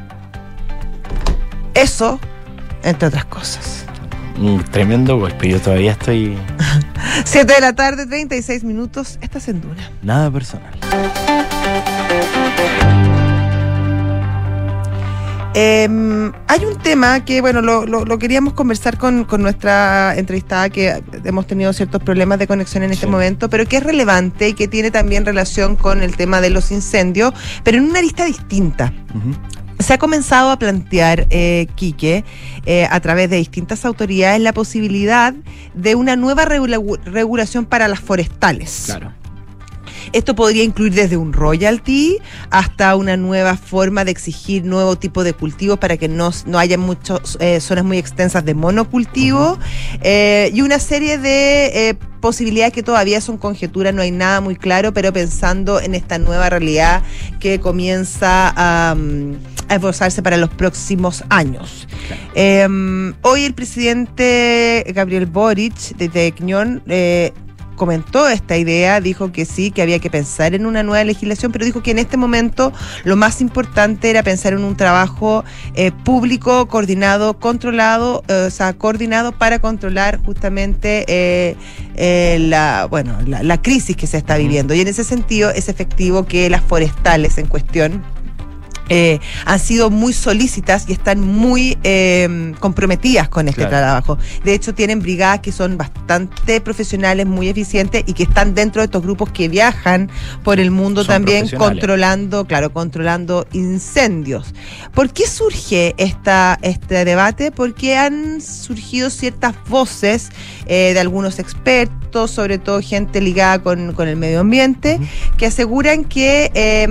B: Eso, entre otras cosas.
C: Tremendo golpe, yo todavía estoy
B: 7 de la tarde, 36 minutos, estás en Duna.
C: nada personal.
B: Eh, hay un tema que, bueno, lo, lo- lo queríamos conversar con, con nuestra entrevistada, que hemos tenido ciertos problemas de conexión en este
C: Sí.
B: momento, pero que es relevante y que tiene también relación con el tema de los incendios, pero en una lista distinta. Se ha comenzado a plantear, eh, Quique, eh, a través de distintas autoridades, la posibilidad de una nueva regula- regulación para las forestales.
C: Claro.
B: Esto podría incluir desde un royalty hasta una nueva forma de exigir nuevo tipo de cultivos para que no, no haya muchas zonas muy extensas de monocultivo. Eh, y una serie de eh, posibilidades que todavía son conjeturas, no hay nada muy claro, pero pensando en esta nueva realidad que comienza a, a esbozarse para los próximos años. Eh, hoy el presidente Gabriel Boric de Tecñón eh, comentó esta idea, dijo que sí, que había que pensar en una nueva legislación, pero dijo que en este momento lo más importante era pensar en un trabajo eh, público, coordinado, controlado, eh, o sea, coordinado para controlar justamente eh, eh, la, bueno, la, la crisis que se está viviendo. Y en ese sentido es efectivo que las forestales en cuestión eh, han sido muy solícitas y están muy eh, comprometidas con este
C: Claro.
B: trabajo. De hecho, tienen brigadas que son bastante profesionales, muy eficientes y que están dentro de estos grupos que viajan por el mundo
C: Son
B: también controlando, claro, controlando incendios. ¿Por qué surge esta, este debate? Porque han surgido ciertas voces eh, de algunos expertos, sobre todo gente ligada con, con el medio ambiente, que aseguran que eh,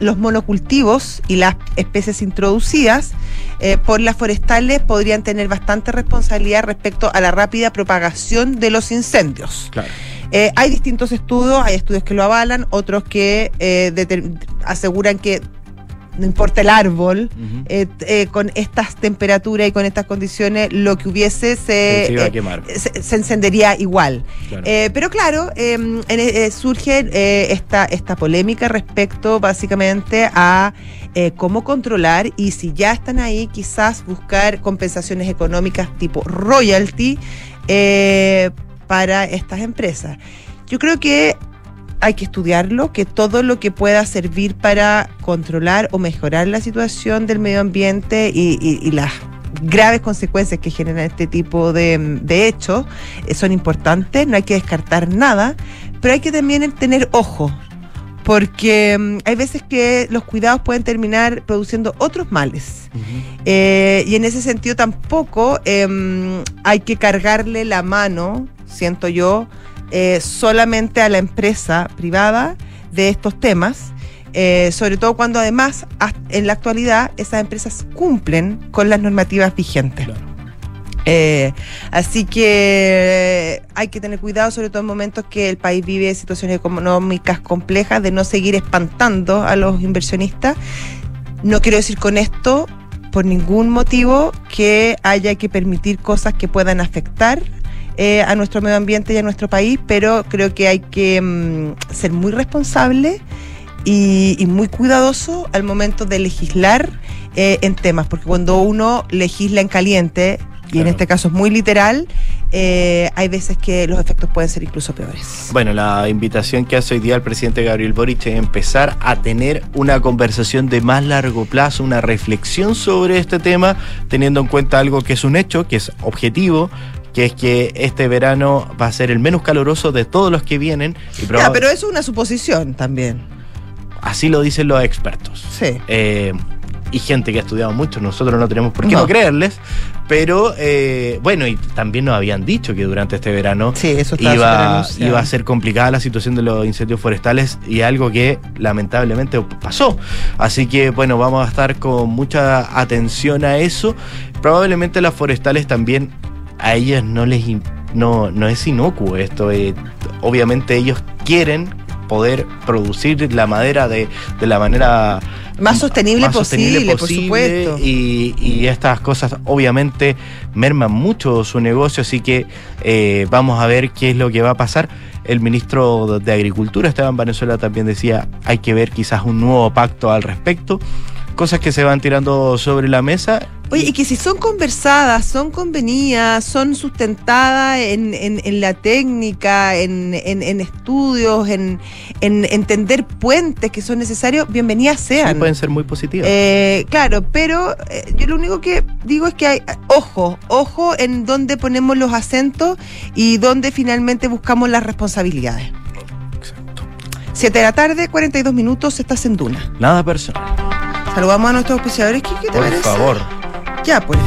B: los monocultivos y las especies introducidas eh, por las forestales podrían tener bastante responsabilidad respecto a la rápida propagación de los incendios.
C: Claro.
B: Eh, hay distintos estudios, hay estudios que lo avalan, otros que eh, aseguran que no importa el árbol, eh, eh, con estas temperaturas y con estas condiciones, lo que hubiese se,
C: Se
B: eh, se- se encendería igual.
C: Claro.
B: Pero claro, eh, surge esta, esta polémica respecto básicamente a eh, cómo controlar y si ya están ahí, quizás buscar compensaciones económicas tipo royalty eh, para estas empresas. Yo creo que hay que estudiarlo, que todo lo que pueda servir para controlar o mejorar la situación del medio ambiente y, las graves consecuencias que generan este tipo de, de hechos eh, son importantes, no hay que descartar nada, pero hay que también tener ojo, porque mm, hay veces que los cuidados pueden terminar produciendo otros males. Eh, y en ese sentido tampoco em, hay que cargarle la mano, siento yo, eh, solamente a la empresa privada de estos temas, eh, sobre todo cuando además en la actualidad esas empresas cumplen con las normativas vigentes.
C: Claro.
B: Eh, así que hay que tener cuidado, sobre todo en momentos que el país vive situaciones económicas complejas, de no seguir espantando a los inversionistas. No quiero decir con esto, por ningún motivo, que haya que permitir cosas que puedan afectar eh, a nuestro medio ambiente y a nuestro país, pero creo que hay que mm, ser muy responsable y, muy cuidadoso al momento de legislar eh, en temas, porque cuando uno legisla en caliente, y en este caso es muy literal, eh, hay veces que los efectos pueden ser incluso peores.
C: Bueno, la invitación que hace hoy día el presidente Gabriel Boric es empezar a tener una conversación de más largo plazo, una reflexión sobre este tema, teniendo en cuenta algo que es un hecho, que es objetivo, que es que este verano va a ser el menos caluroso de todos los que vienen. Y
B: Ya, pero eso es una suposición también.
C: Así lo dicen los expertos.
B: Sí.
C: Eh, y gente que ha estudiado mucho, nosotros no tenemos por qué
B: No.
C: no, creerles, pero eh, bueno, y también nos habían dicho que durante este verano
B: Sí, eso
C: iba, iba a ser complicada la situación de los incendios forestales y algo que lamentablemente pasó. Así que bueno, vamos a estar con mucha atención a eso. Probablemente las forestales también a ellas no les no, no es inocuo esto. eh, obviamente ellos quieren poder producir la madera de, de la manera
B: Más sostenible,
C: más
B: posible,
C: sostenible
B: por supuesto.
C: Y, y estas cosas obviamente merman mucho su negocio, así que eh, vamos a ver qué es lo que va a pasar. El ministro de Agricultura, Esteban Venezuela, también decía, hay que ver quizás un nuevo pacto al respecto. Cosas que se van tirando sobre la mesa.
B: Oye, y que si son conversadas, son convenidas, son sustentadas en, en- en la técnica, en, en- en estudios, en, en entender puentes que son necesarios, bienvenidas
C: Sí,
B: sean.
C: pueden ser muy positivas.
B: Eh, claro, pero eh, yo lo único que digo es que hay, ojo, ojo en dónde ponemos los acentos y dónde finalmente buscamos las responsabilidades.
C: Exacto.
B: 7 de la tarde, 42 minutos, estás en Duna.
C: Nada personal.
B: Saludamos a nuestros auspiciadores. ¿Qué, qué te
C: Por
B: parece?
C: favor.
B: Ya, pues.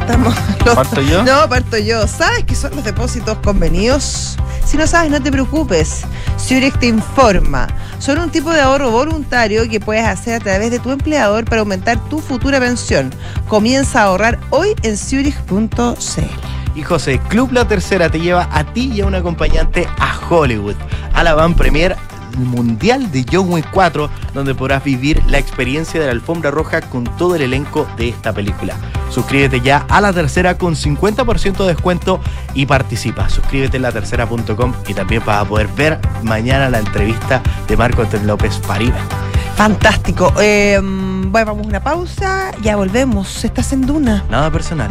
B: Estamos. los-
C: ¿Parto yo?
B: No, parto yo. ¿Sabes qué son los depósitos convenidos? Si no sabes, no te preocupes. Zurich te informa. Son un tipo de ahorro voluntario que puedes hacer a través de tu empleador para aumentar tu futura pensión. Comienza a ahorrar hoy en Zurich.cl.
C: Y José, Club La Tercera te lleva a ti y a un acompañante a Hollywood, a la van premier mundial de John Wick 4, donde podrás vivir la experiencia de la alfombra roja con todo el elenco de esta película. Suscríbete ya a La Tercera con 50% de descuento y participa. Suscríbete en latercera.com y también vas a poder ver mañana la entrevista de Marco Antonio López Paribe.
B: Fantástico. Eh, bueno, vamos a una pausa. Ya volvemos. Estás en Duna.
C: Nada personal.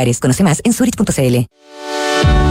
D: Conoce más en zurich.cl.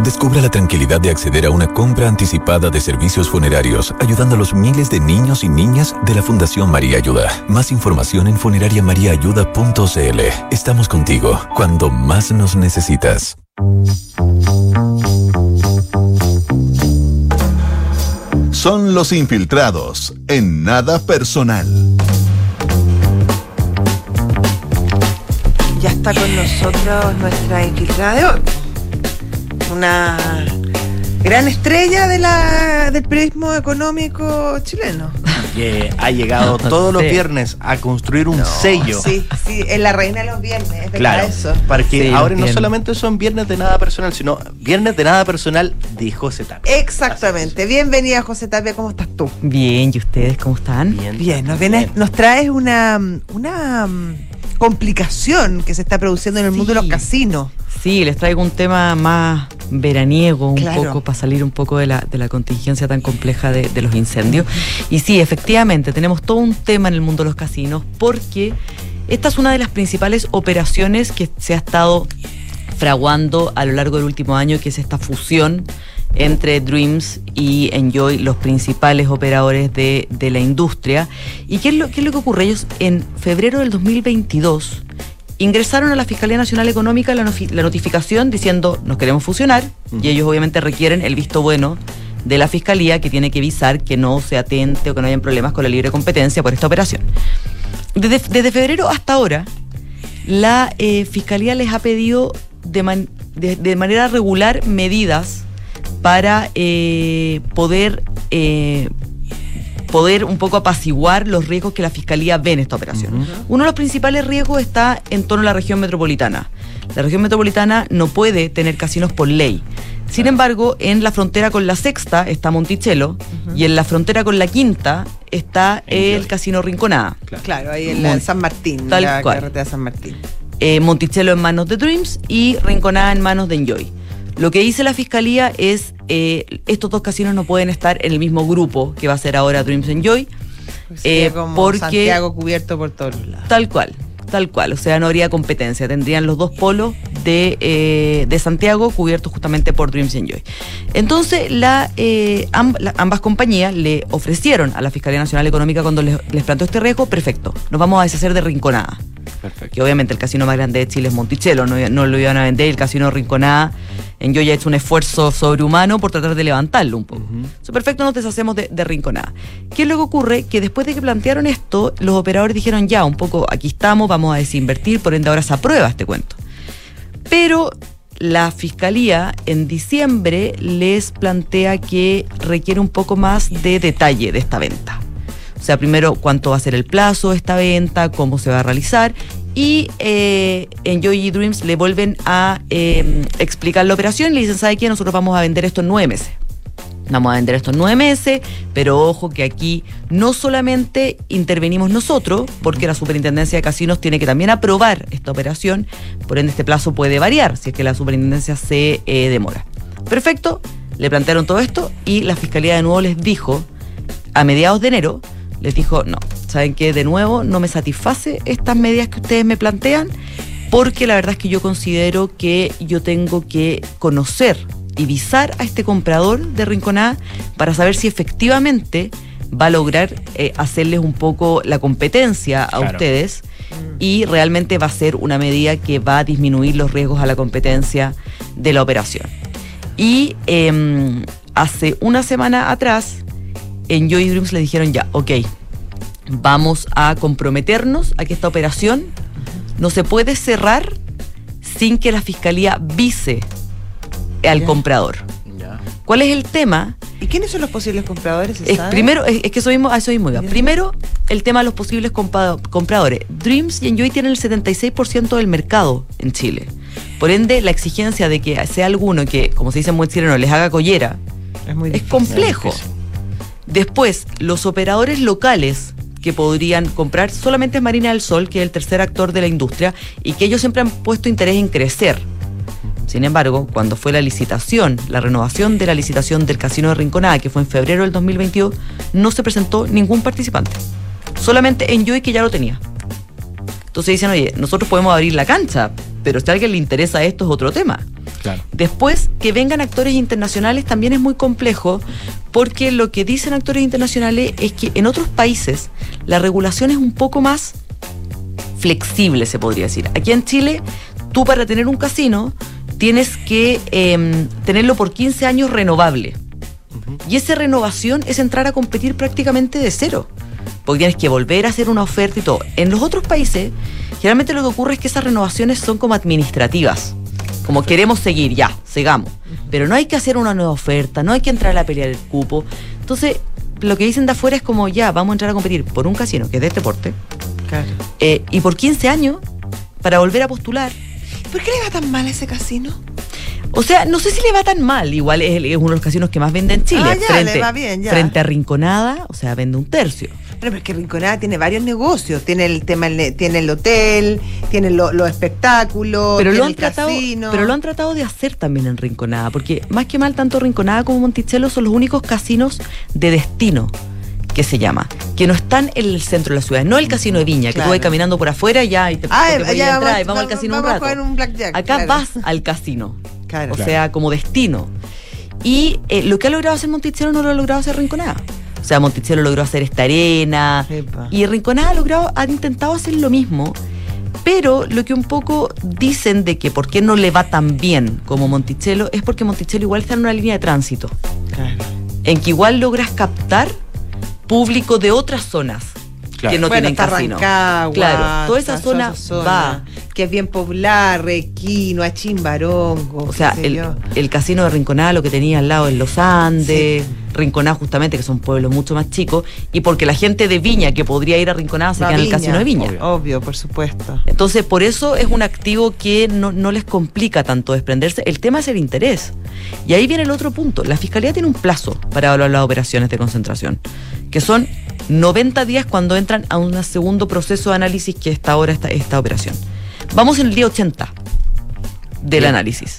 E: Descubra la tranquilidad de acceder a una compra anticipada de servicios funerarios, ayudando a los miles de niños y niñas de la Fundación María Ayuda. Más información en funerariamariaayuda.cl. Estamos contigo cuando más nos necesitas.
A: Son los infiltrados en nada personal.
B: Ya está con nosotros nuestra infiltrada de hoy. Una gran estrella de la, del periodismo económico chileno.
C: Que ha llegado todos los viernes a construir un sello.
B: Sí, sí, es la reina de los viernes, es verdad
C: Claro,
B: eso.
C: para que
B: Sí,
C: ahora no solamente son viernes de nada personal, sino viernes de nada personal de José Tapia.
B: Exactamente. Bienvenida, José Tapia, ¿cómo estás tú?
F: Bien, ¿y ustedes cómo están?
B: Bien, nos, vienes- nos traes una, una complicación que se está produciendo en el mundo de los casinos.
F: Sí, les traigo un tema más veraniego, un
B: Claro.
F: poco para salir un poco de la, de la contingencia tan compleja de, de los incendios. Y sí, efectivamente, tenemos todo un tema en el mundo de los casinos porque esta es una de las principales operaciones que se ha estado fraguando a lo largo del último año, que es esta fusión entre Dreams y Enjoy, los principales operadores de, de la industria. ¿Y qué es, lo, qué es lo que ocurre? Ellos en febrero del 2022 ingresaron a la Fiscalía Nacional Económica la, la notificación diciendo nos queremos fusionar y ellos obviamente requieren el visto bueno de la Fiscalía que tiene que visar que no se atente o que no hayan problemas con la libre competencia por esta operación. Desde, desde febrero hasta ahora, la eh, Fiscalía les ha pedido de, man- de- de manera regular medidas para eh, poder, eh, poder un poco apaciguar los riesgos que la Fiscalía ve en esta operación. Uno de los principales riesgos está en torno a la región metropolitana. La región metropolitana no puede tener casinos por ley. Sin embargo, en la frontera con la sexta está Monticello y en la frontera con la quinta está el Casino Rinconada.
B: Claro, ahí en, la- en San Martín,
F: Tal
B: la
F: cual.
B: carretera de San Martín.
F: Eh, Monticello en manos de Dreams y Rinconada en manos de Enjoy. Lo que dice la fiscalía es eh, estos dos casinos no pueden estar en el mismo grupo que va a ser ahora Dreams Enjoy.
B: Sería
F: eh,
B: como
F: porque
B: Santiago cubierto por todos lados.
F: Tal cual, tal cual. O sea, no habría competencia. Tendrían los dos polos de, eh, de Santiago cubiertos justamente por Dreams Enjoy. Entonces, la, eh, amb- la- ambas compañías le ofrecieron a la Fiscalía Nacional Económica cuando les, les planteó este riesgo, perfecto, nos vamos a deshacer de Rinconada. Que obviamente el casino más grande de Chile es Monticello, no, no lo iban a vender, el casino Rinconada en Yo ya ha hecho un esfuerzo sobrehumano por tratar de levantarlo un poco. So, perfecto, nos deshacemos de, de Rinconada. ¿Qué es lo que ocurre? Que después de que plantearon esto, los operadores dijeron ya, un poco, aquí estamos, vamos a desinvertir, por ende ahora se aprueba este cuento. Pero la fiscalía en diciembre les plantea que requiere un poco más de detalle de esta venta. O sea, primero cuánto va a ser el plazo de esta venta, cómo se va a realizar. Y eh, en Joy Dreams le vuelven a eh, explicar la operación y le dicen, ¿sabe qué? Nosotros vamos a vender esto en nueve meses. Vamos a vender esto en nueve meses, pero ojo que aquí no solamente intervenimos nosotros, porque la superintendencia de casinos tiene que también aprobar esta operación, por ende este plazo puede variar si es que la superintendencia se eh, demora. Perfecto, le plantearon todo esto y la fiscalía de nuevo les dijo, a mediados de enero, les dijo, no, ¿saben qué? De nuevo no me satisface estas medidas que ustedes me plantean, porque la verdad es que yo considero que yo tengo que conocer y visar a este comprador de Rinconada para saber si efectivamente va a lograr eh, hacerles un poco la competencia a
G: Claro.
F: ustedes y realmente va a ser una medida que va a disminuir los riesgos a la competencia de la operación. Y em, hace una semana atrás, en Joy Dreams le dijeron ya, ok, vamos a comprometernos a que esta operación no se puede cerrar sin que la fiscalía vise al
B: Ya.
F: comprador. ¿Cuál es el tema?
B: ¿Y quiénes son los posibles compradores?
F: Es, primero, es, es que eso mismo, a eso mismo iba. Primero, el tema de los posibles compradores. Dreams y Enjoy tienen el 76% del mercado en Chile. Por ende, la exigencia de que sea alguno que, como se dice en buen chileno, les haga collera,
B: es, muy
F: es complejo. Después, los operadores locales que podrían comprar solamente Marina del Sol, que es el tercer actor de la industria, y que ellos siempre han puesto interés en crecer. Sin embargo, cuando fue la licitación, la renovación de la licitación del Casino de Rinconada, que fue en febrero del 2022, no se presentó ningún participante. Solamente Enjoy que ya lo tenía. Entonces dicen, oye, nosotros podemos abrir la cancha, pero si a alguien le interesa esto es otro tema.
C: Claro.
F: Después, que vengan actores internacionales también es muy complejo, porque lo que dicen actores internacionales es que en otros países la regulación es un poco más flexible, se podría decir. Aquí en Chile, tú para tener un casino tienes que eh, tenerlo por 15 años renovable. Y esa renovación es entrar a competir prácticamente de cero. Porque tienes que volver a hacer una oferta y todo. En los otros países, generalmente lo que ocurre es que esas renovaciones son como administrativas. Como queremos seguir, ya, sigamos. Pero no hay que hacer una nueva oferta, no hay que entrar a la pelea del cupo. Entonces, lo que dicen de afuera es como, ya, vamos a entrar a competir por un casino que es de este porte. eh, y por 15 años, para volver a postular.
B: ¿Por qué le va tan mal a ese casino?
F: O sea, no sé si le va tan mal. Igual es, es uno de los casinos que más vende en Chile.
B: Ah, ya,
F: frente,
B: le va bien, ya.
F: frente a Rinconada, o sea, vende un tercio.
B: Pero, pero es que Rinconada tiene varios negocios. Tiene el tema, tiene el hotel, tiene lo- los espectáculos,
F: Pero
B: tiene
F: lo, han
B: el
F: tratado,
B: casino.
F: pero lo han tratado de hacer también en Rinconada, porque más que mal, tanto Rinconada como Monticello son los únicos casinos de destino que se llama, que no están en el centro de la ciudad, no el casino de Viña, que tú vas caminando por afuera ya y te,
B: Ah,
F: te
B: ya
F: entrar
B: vamos-
F: y vamos al casino
B: vamos
F: un rato.
B: jugar un blackjack,
F: Acá
B: claro.
F: vas al casino,
B: Claro.
F: o sea, como destino. Y eh, lo que ha logrado hacer Monticello no lo ha logrado hacer Rinconada. O sea, Monticello logró hacer esta arena
B: Epa.
F: y Rinconada ha logrado, ha intentado hacer lo mismo. Pero lo que un poco dicen de que por qué no le va tan bien como Monticello es porque Monticello igual está en una línea de tránsito. En que igual logras captar público de otras zonas que no
B: Bueno,
F: tienen casino.
B: Rancagua,
F: claro, toda esa zona,
B: zona, que es bien popular, Requino, Achimbarongo.
F: O sea, el, el casino de Rinconada lo que tenía al lado en Los Andes, Rinconada justamente, que son pueblos mucho más chicos, y porque la gente de Viña que podría ir a Rinconada se
B: a
F: queda en el casino de Viña.
B: Obvio, obvio, por supuesto.
F: Entonces, por eso es un activo que no, no les complica tanto desprenderse. El tema es el interés. Y ahí viene el otro punto. La Fiscalía tiene un plazo para evaluar las operaciones de concentración, que son 90 días cuando entran a un segundo proceso de análisis que está ahora esta, esta operación. Vamos en el día 80 del
C: Bien.
F: análisis.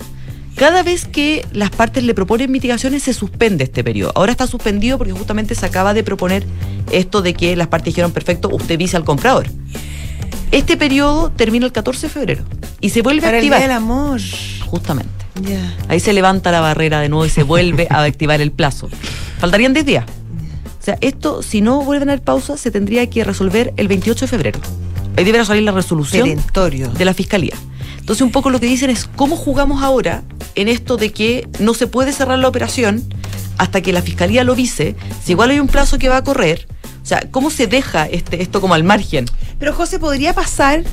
F: Cada vez que las partes le proponen mitigaciones se suspende este periodo. Ahora está suspendido porque justamente se acaba de proponer esto de que las partes dijeron, perfecto, usted visa al comprador. Este periodo termina el 14 de febrero y se vuelve a
B: Para el
F: activar.
B: Día del amor.
F: Justamente. Ahí se levanta la barrera de nuevo y se vuelve a activar el plazo. Faltarían 10 días. O sea, esto, si no vuelven a dar pausa, se tendría que resolver el 28 de febrero. Ahí deberá salir la resolución
B: Perentorio.
F: de la fiscalía. Entonces, un poco lo que dicen es cómo jugamos ahora en esto de que no se puede cerrar la operación hasta que la fiscalía lo vise, si igual hay un plazo que va a correr. O sea, ¿cómo se deja este, esto como al margen?
B: Pero José, ¿podría pasar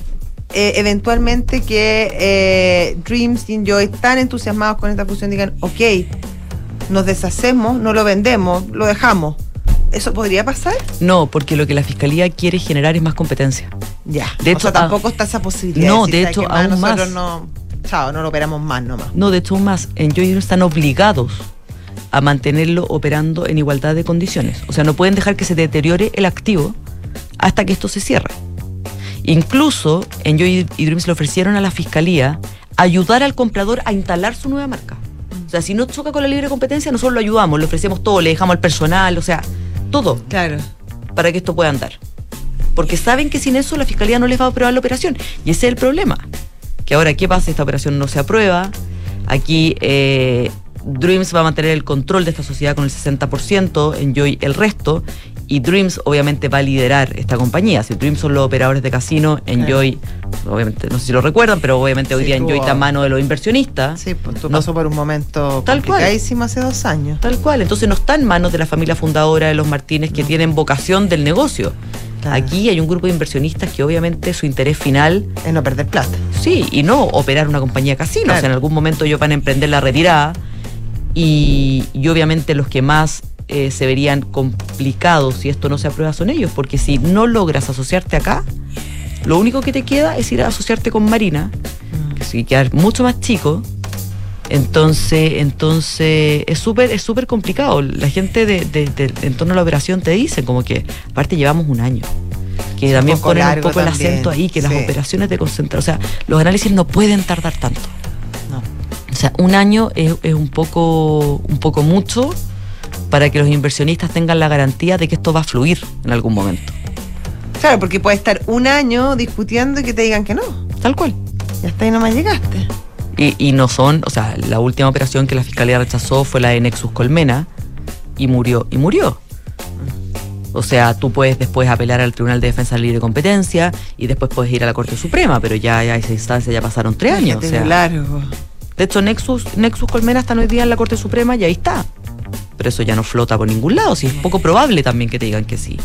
B: eh, eventualmente que eh, Dreams y Enjoy tan entusiasmados con esta fusión digan, ok, nos deshacemos, no lo vendemos, lo dejamos? ¿Eso podría pasar?
F: No, porque lo que la fiscalía quiere generar es más competencia.
B: Ya.
F: De
B: o
F: hecho,
B: sea,
F: ah,
B: tampoco está esa posibilidad.
F: no, de
B: ¿sabes
F: hecho,
B: qué más?
F: aún
B: Nosotros
F: más.
B: no, chao, no lo operamos más nomás.
F: No, de hecho, aún más, en Joy están obligados a mantenerlo operando en igualdad de condiciones. O sea, no pueden dejar que se deteriore el activo hasta que esto se cierre. Incluso en Joy y Dreams le ofrecieron a la fiscalía ayudar al comprador a instalar su nueva marca. O sea, si no choca con la libre competencia, nosotros lo ayudamos, le ofrecemos todo, le dejamos al personal, o sea, todo.
B: Claro.
F: Para que esto pueda andar. Porque saben que sin eso la fiscalía no les va a aprobar la operación. Y ese es el problema. Que ahora, ¿qué pasa? Esta operación no se aprueba. Aquí eh, Dreams va a mantener el control de esta sociedad con el 60%, Enjoy el resto. Y Dreams obviamente va a liderar esta compañía. Si Dreams son los operadores de casino, Enjoy, obviamente, no sé si lo recuerdan, pero obviamente hoy
B: Sí,
F: día Enjoy está a mano de los inversionistas.
B: Sí, pues tú
F: No-
B: pasó por un momento
F: Tal cual.
B: hace dos años.
F: Tal cual. Entonces no está en manos de la familia fundadora de los Martínez que tienen vocación del negocio. Aquí hay un grupo de inversionistas que obviamente su interés final
B: es no perder plata.
F: Sí, y no operar una compañía casino.
B: Claro.
F: O sea, en algún momento ellos van a emprender la retirada y, y obviamente los que más eh, se verían complicados si esto no se aprueba son ellos, porque si no logras asociarte acá, lo único que te queda es ir a asociarte con Marina, que sí quedar mucho más chico Entonces, entonces es súper es súper complicado. La gente de, de- de- en torno a la operación te dice como que, aparte llevamos un año. Que también ponen un poco el acento ahí, que las operaciones de concentración, o sea, los análisis no pueden tardar tanto. O sea, un año es, es un poco un poco mucho para que los inversionistas tengan la garantía de que esto va a fluir en algún momento.
B: Claro, porque puede estar un año discutiendo y que te digan que no.
F: Tal cual.
B: Y hasta ahí nomás llegaste.
F: Y, y no son, o sea, la última operación que la fiscalía rechazó fue la de Nexus Colmena y murió, y murió. O sea, tú puedes después apelar al Tribunal de Defensa de Libre Competencia y después puedes ir a la Corte Suprema, pero ya, ya esa instancia ya pasaron tres años. O
B: Fíjate,
F: sea,
B: largo.
F: de hecho, Nexus, Nexus Colmena está hoy día en la Corte Suprema y ahí está. Pero eso ya no flota por ningún lado, si es poco probable también que te digan que sí.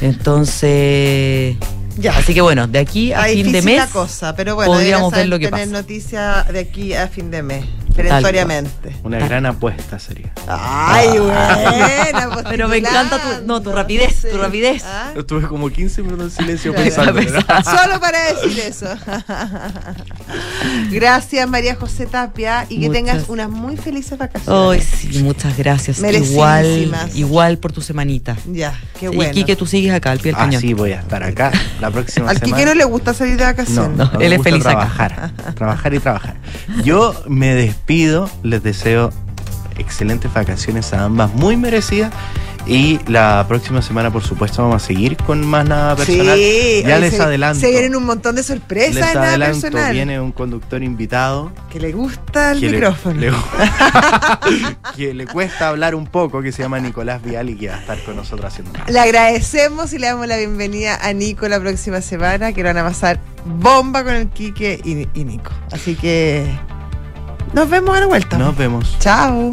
F: Entonces,
B: Ya.
F: así que bueno, de aquí a fin de mes
B: la cosa, pero bueno,
F: podríamos ver lo que pasa.
B: noticia de aquí a fin de mes, perentoriamente.
C: Una gran apuesta sería.
B: Ay, buena. pues,
F: Pero me encanta tu, no, tu rapidez, tu rapidez.
C: Estuve como 15 minutos en silencio
B: Claro.
C: pensando. ¿verdad?
B: Solo para decir eso. Gracias, María José Tapia, y que
F: Muchas.
B: tengas unas muy felices vacaciones.
F: Ay, sí, muchas gracias. Igual, igual por tu semanita.
B: Ya, qué bueno.
F: Quique, tú sigues acá al pie del
C: Ah,
F: cañón.
C: sí, voy a estar acá la próxima
B: Al
C: semana.
B: Quique no le gusta salir de
C: No,
B: vacaciones.
C: no, me
F: él es feliz acá.
C: trabajar, trabajar y trabajar. Yo me despido, les deseo excelentes vacaciones a ambas, muy merecidas. Y la próxima semana, por supuesto, vamos a seguir con más nada personal.
B: Sí,
C: ya les
B: se,
C: adelanto.
B: Se vienen un montón de sorpresas
C: les
B: nada
C: adelanto,
B: personal.
C: viene un conductor invitado.
B: Que le gusta el
C: que le-
B: micrófono.
C: le- que le cuesta hablar un poco, que se llama Nicolás Vial y que va a estar con nosotros haciendo nada.
B: Le agradecemos y le damos la bienvenida a Nico la próxima semana, que lo van a pasar bomba con el Quique y, y Nico. Así que nos vemos a la vuelta.
C: Nos vemos.
B: Chao.